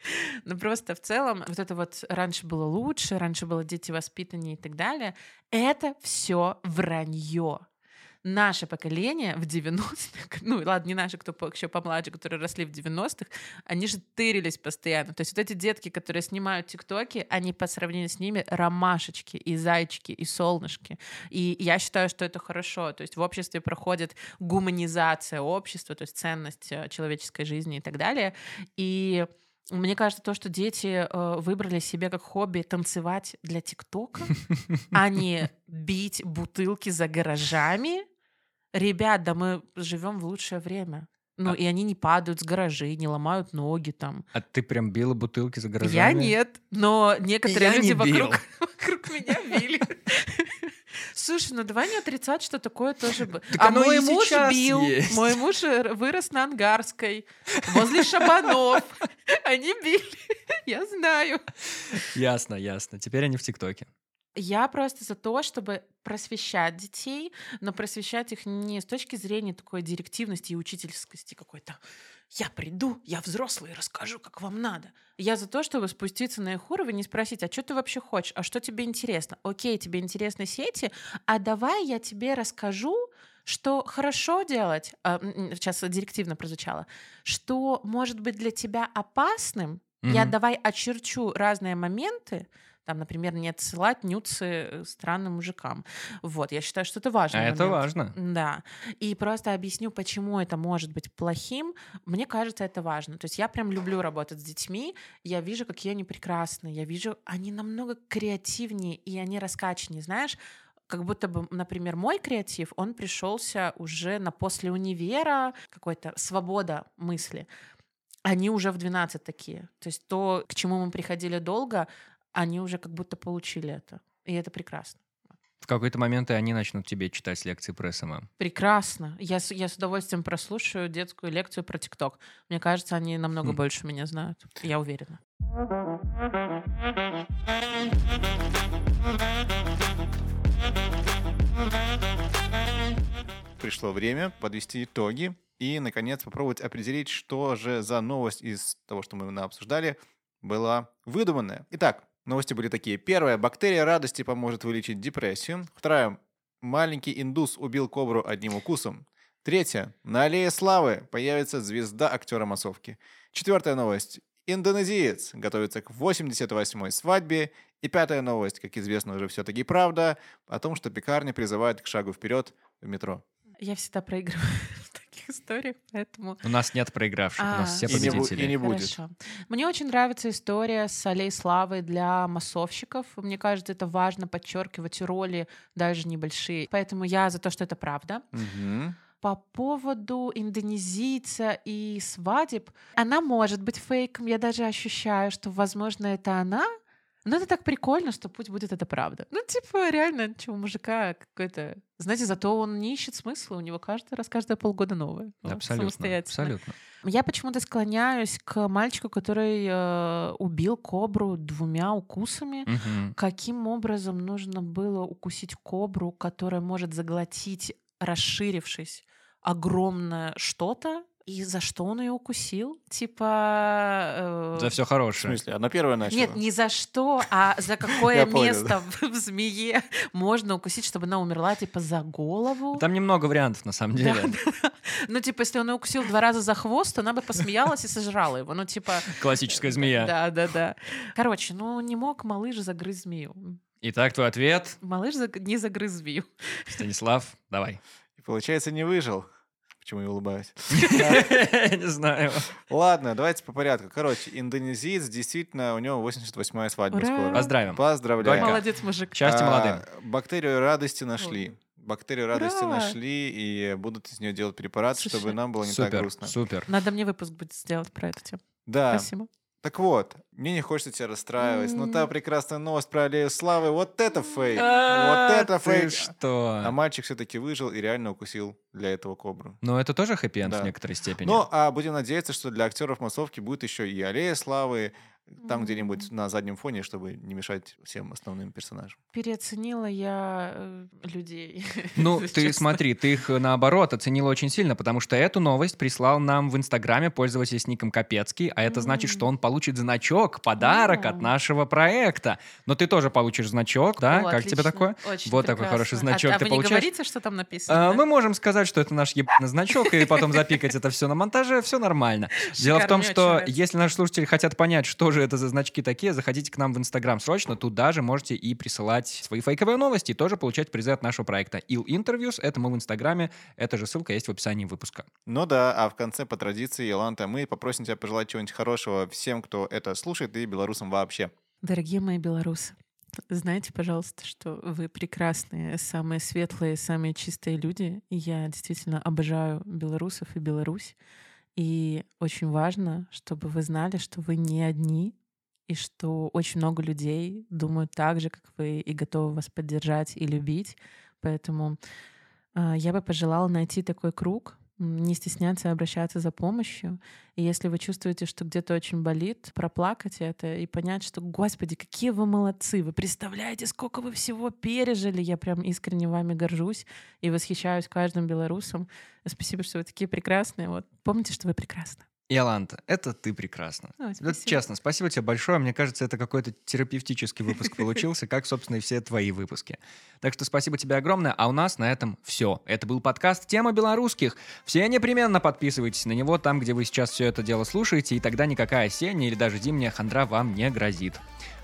Ну просто в целом вот это вот раньше было лучше, раньше было дети воспитаннее и так далее. Это все вранье наше поколение в 90-х, ну ладно, не наши, кто еще помладше, которые росли в 90-х, они же тырились постоянно. То есть вот эти детки, которые снимают тиктоки, они по сравнению с ними ромашечки и зайчики и солнышки. И я считаю, что это хорошо. То есть в обществе проходит гуманизация общества, то есть ценность э, человеческой жизни и так далее. И мне кажется, то, что дети э, выбрали себе как хобби танцевать для ТикТока, а не бить бутылки за гаражами. Ребят, да мы живем в лучшее время. Ну, а... и они не падают с гаражей, не ломают ноги там. А ты прям била бутылки за гаражами? Я нет, но некоторые Я люди вокруг, вокруг меня били. Слушай, ну давай не отрицать, что такое тоже было. А мой муж бил, есть. мой муж вырос на Ангарской, возле Шабанов. Они били, я знаю. Ясно, ясно. Теперь они в ТикТоке. Я просто за то, чтобы просвещать детей, но просвещать их не с точки зрения такой директивности и учительскости какой-то. Я приду, я взрослый, расскажу, как вам надо. Я за то, чтобы спуститься на их уровень и спросить, а что ты вообще хочешь, а что тебе интересно? Окей, тебе интересны сети, а давай я тебе расскажу, что хорошо делать, а, сейчас директивно прозвучало, что может быть для тебя опасным, mm-hmm. я давай очерчу разные моменты, там, например, не отсылать нюцы э, странным мужикам. Вот, я считаю, что это важно. А это важно. Да. И просто объясню, почему это может быть плохим. Мне кажется, это важно. То есть я прям люблю работать с детьми. Я вижу, какие они прекрасные. Я вижу, они намного креативнее, и они раскачаннее. Знаешь, как будто бы, например, мой креатив, он пришелся уже на после универа, какой-то свобода мысли. Они уже в 12 такие. То есть то, к чему мы приходили долго, они уже как будто получили это. И это прекрасно. В какой-то момент и они начнут тебе читать лекции про SMM. Прекрасно. Я, с- я с удовольствием прослушаю детскую лекцию про TikTok. Мне кажется, они намного Хм. больше меня знают. Я уверена. Пришло время подвести итоги и, наконец, попробовать определить, что же за новость из того, что мы обсуждали, была выдуманная. Итак, Новости были такие. Первая. Бактерия радости поможет вылечить депрессию. Вторая. Маленький индус убил кобру одним укусом. Третья. На аллее славы появится звезда актера массовки. Четвертая новость. Индонезиец готовится к 88-й свадьбе. И пятая новость, как известно уже все-таки правда, о том, что пекарня призывает к шагу вперед в метро. Я всегда проигрываю таких историях, поэтому... У нас нет проигравших, а, у нас все и победители. Не, и не будет. Хорошо. Мне очень нравится история с Аллей Славы для массовщиков. Мне кажется, это важно подчеркивать роли даже небольшие. Поэтому я за то, что это правда. Угу. По поводу индонезийца и свадеб, она может быть фейком. Я даже ощущаю, что, возможно, это она, ну, это так прикольно, что путь будет это правда. Ну, типа, реально, чего мужика какой-то... Знаете, зато он не ищет смысла, у него каждый раз, каждые полгода новое. Абсолютно, абсолютно. Я почему-то склоняюсь к мальчику, который э, убил кобру двумя укусами. Угу. Каким образом нужно было укусить кобру, которая может заглотить, расширившись, огромное что-то, и за что он ее укусил? Типа... Э... За все хорошее. В смысле? Она первая начала? Нет, не за что, а за какое место в змее можно укусить, чтобы она умерла, типа за голову. Там немного вариантов, на самом деле. Ну, типа, если он ее укусил два раза за хвост, она бы посмеялась и сожрала его. Ну, типа... Классическая змея. Да, да, да. Короче, ну, не мог малыш загрызть змею. Итак, твой ответ? Малыш не загрыз змею. Станислав, давай. И получается, не выжил. Почему я улыбаюсь? Не знаю. Ладно, давайте по порядку. Короче, индонезиец, действительно, у него 88-я свадьба скоро. Поздравим. Поздравляю. Молодец, мужик. Молодым. А, бактерию радости нашли. Бактерию радости нашли и будут из нее делать препарат, чтобы нам было не так грустно. Супер. Надо мне выпуск будет сделать про эту тему. Да. Спасибо. Так вот, мне не хочется тебя расстраивать, но та прекрасная новость про Аллею Славы, вот это фейк, вот А, это фейк. что? А мальчик все-таки выжил и реально укусил для этого кобру. Но это тоже хэппи-энд Да. в некоторой степени. Ну, а будем надеяться, что для актеров массовки будет еще и Аллея Славы, там Мгм. где-нибудь на заднем фоне, чтобы не мешать всем основным персонажам. Переоценила я э, людей. Ну, ты честно. смотри, ты их э, наоборот оценила очень сильно, потому что эту новость прислал нам в Инстаграме пользователь с ником Капецкий, а это значит, что он получит значок, подарок от О. нашего проекта. Но ты тоже получишь значок, да? О, как тебе отлично. такое? Очень Вот такой прекрасно. хороший А- значок а ты вы получаешь? не говорите, что там написано? А, да? Мы можем сказать, что это наш ебаный значок, и потом запикать это все на монтаже, все нормально. Дело в том, что если наши слушатели хотят понять, что же это за значки такие, заходите к нам в Инстаграм срочно, туда же можете и присылать свои фейковые новости, и тоже получать призы от нашего проекта. Il Interviews, это мы в Инстаграме, эта же ссылка есть в описании выпуска. Ну да, а в конце, по традиции, Еланта, мы попросим тебя пожелать чего-нибудь хорошего всем, кто это слушает, и белорусам вообще. Дорогие мои белорусы, знаете, пожалуйста, что вы прекрасные, самые светлые, самые чистые люди. И я действительно обожаю белорусов и Беларусь. И очень важно, чтобы вы знали, что вы не одни, и что очень много людей думают так же, как вы, и готовы вас поддержать и любить. Поэтому а, я бы пожелала найти такой круг, не стесняться обращаться за помощью. И если вы чувствуете, что где-то очень болит, проплакать это и понять, что, господи, какие вы молодцы, вы представляете, сколько вы всего пережили. Я прям искренне вами горжусь и восхищаюсь каждым белорусом. Спасибо, что вы такие прекрасные. Вот помните, что вы прекрасны. Иоланта, это ты прекрасно. Ой, спасибо. честно, спасибо тебе большое. Мне кажется, это какой-то терапевтический выпуск получился, как, собственно, и все твои выпуски. Так что спасибо тебе огромное. А у нас на этом все. Это был подкаст «Тема белорусских». Все непременно подписывайтесь на него там, где вы сейчас все это дело слушаете, и тогда никакая осенняя или даже зимняя хандра вам не грозит.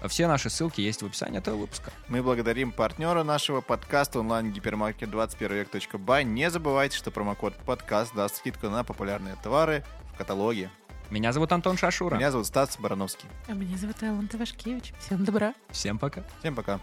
Все наши ссылки есть в описании этого выпуска. Мы благодарим партнера нашего подкаста онлайн-гипермаркет 21век.бай. Не забывайте, что промокод подкаст даст скидку на популярные товары в каталоге. Меня зовут Антон Шашура. Меня зовут Стас Барановский. А меня зовут Алла Тавашкевич. Всем добра. Всем пока. Всем пока.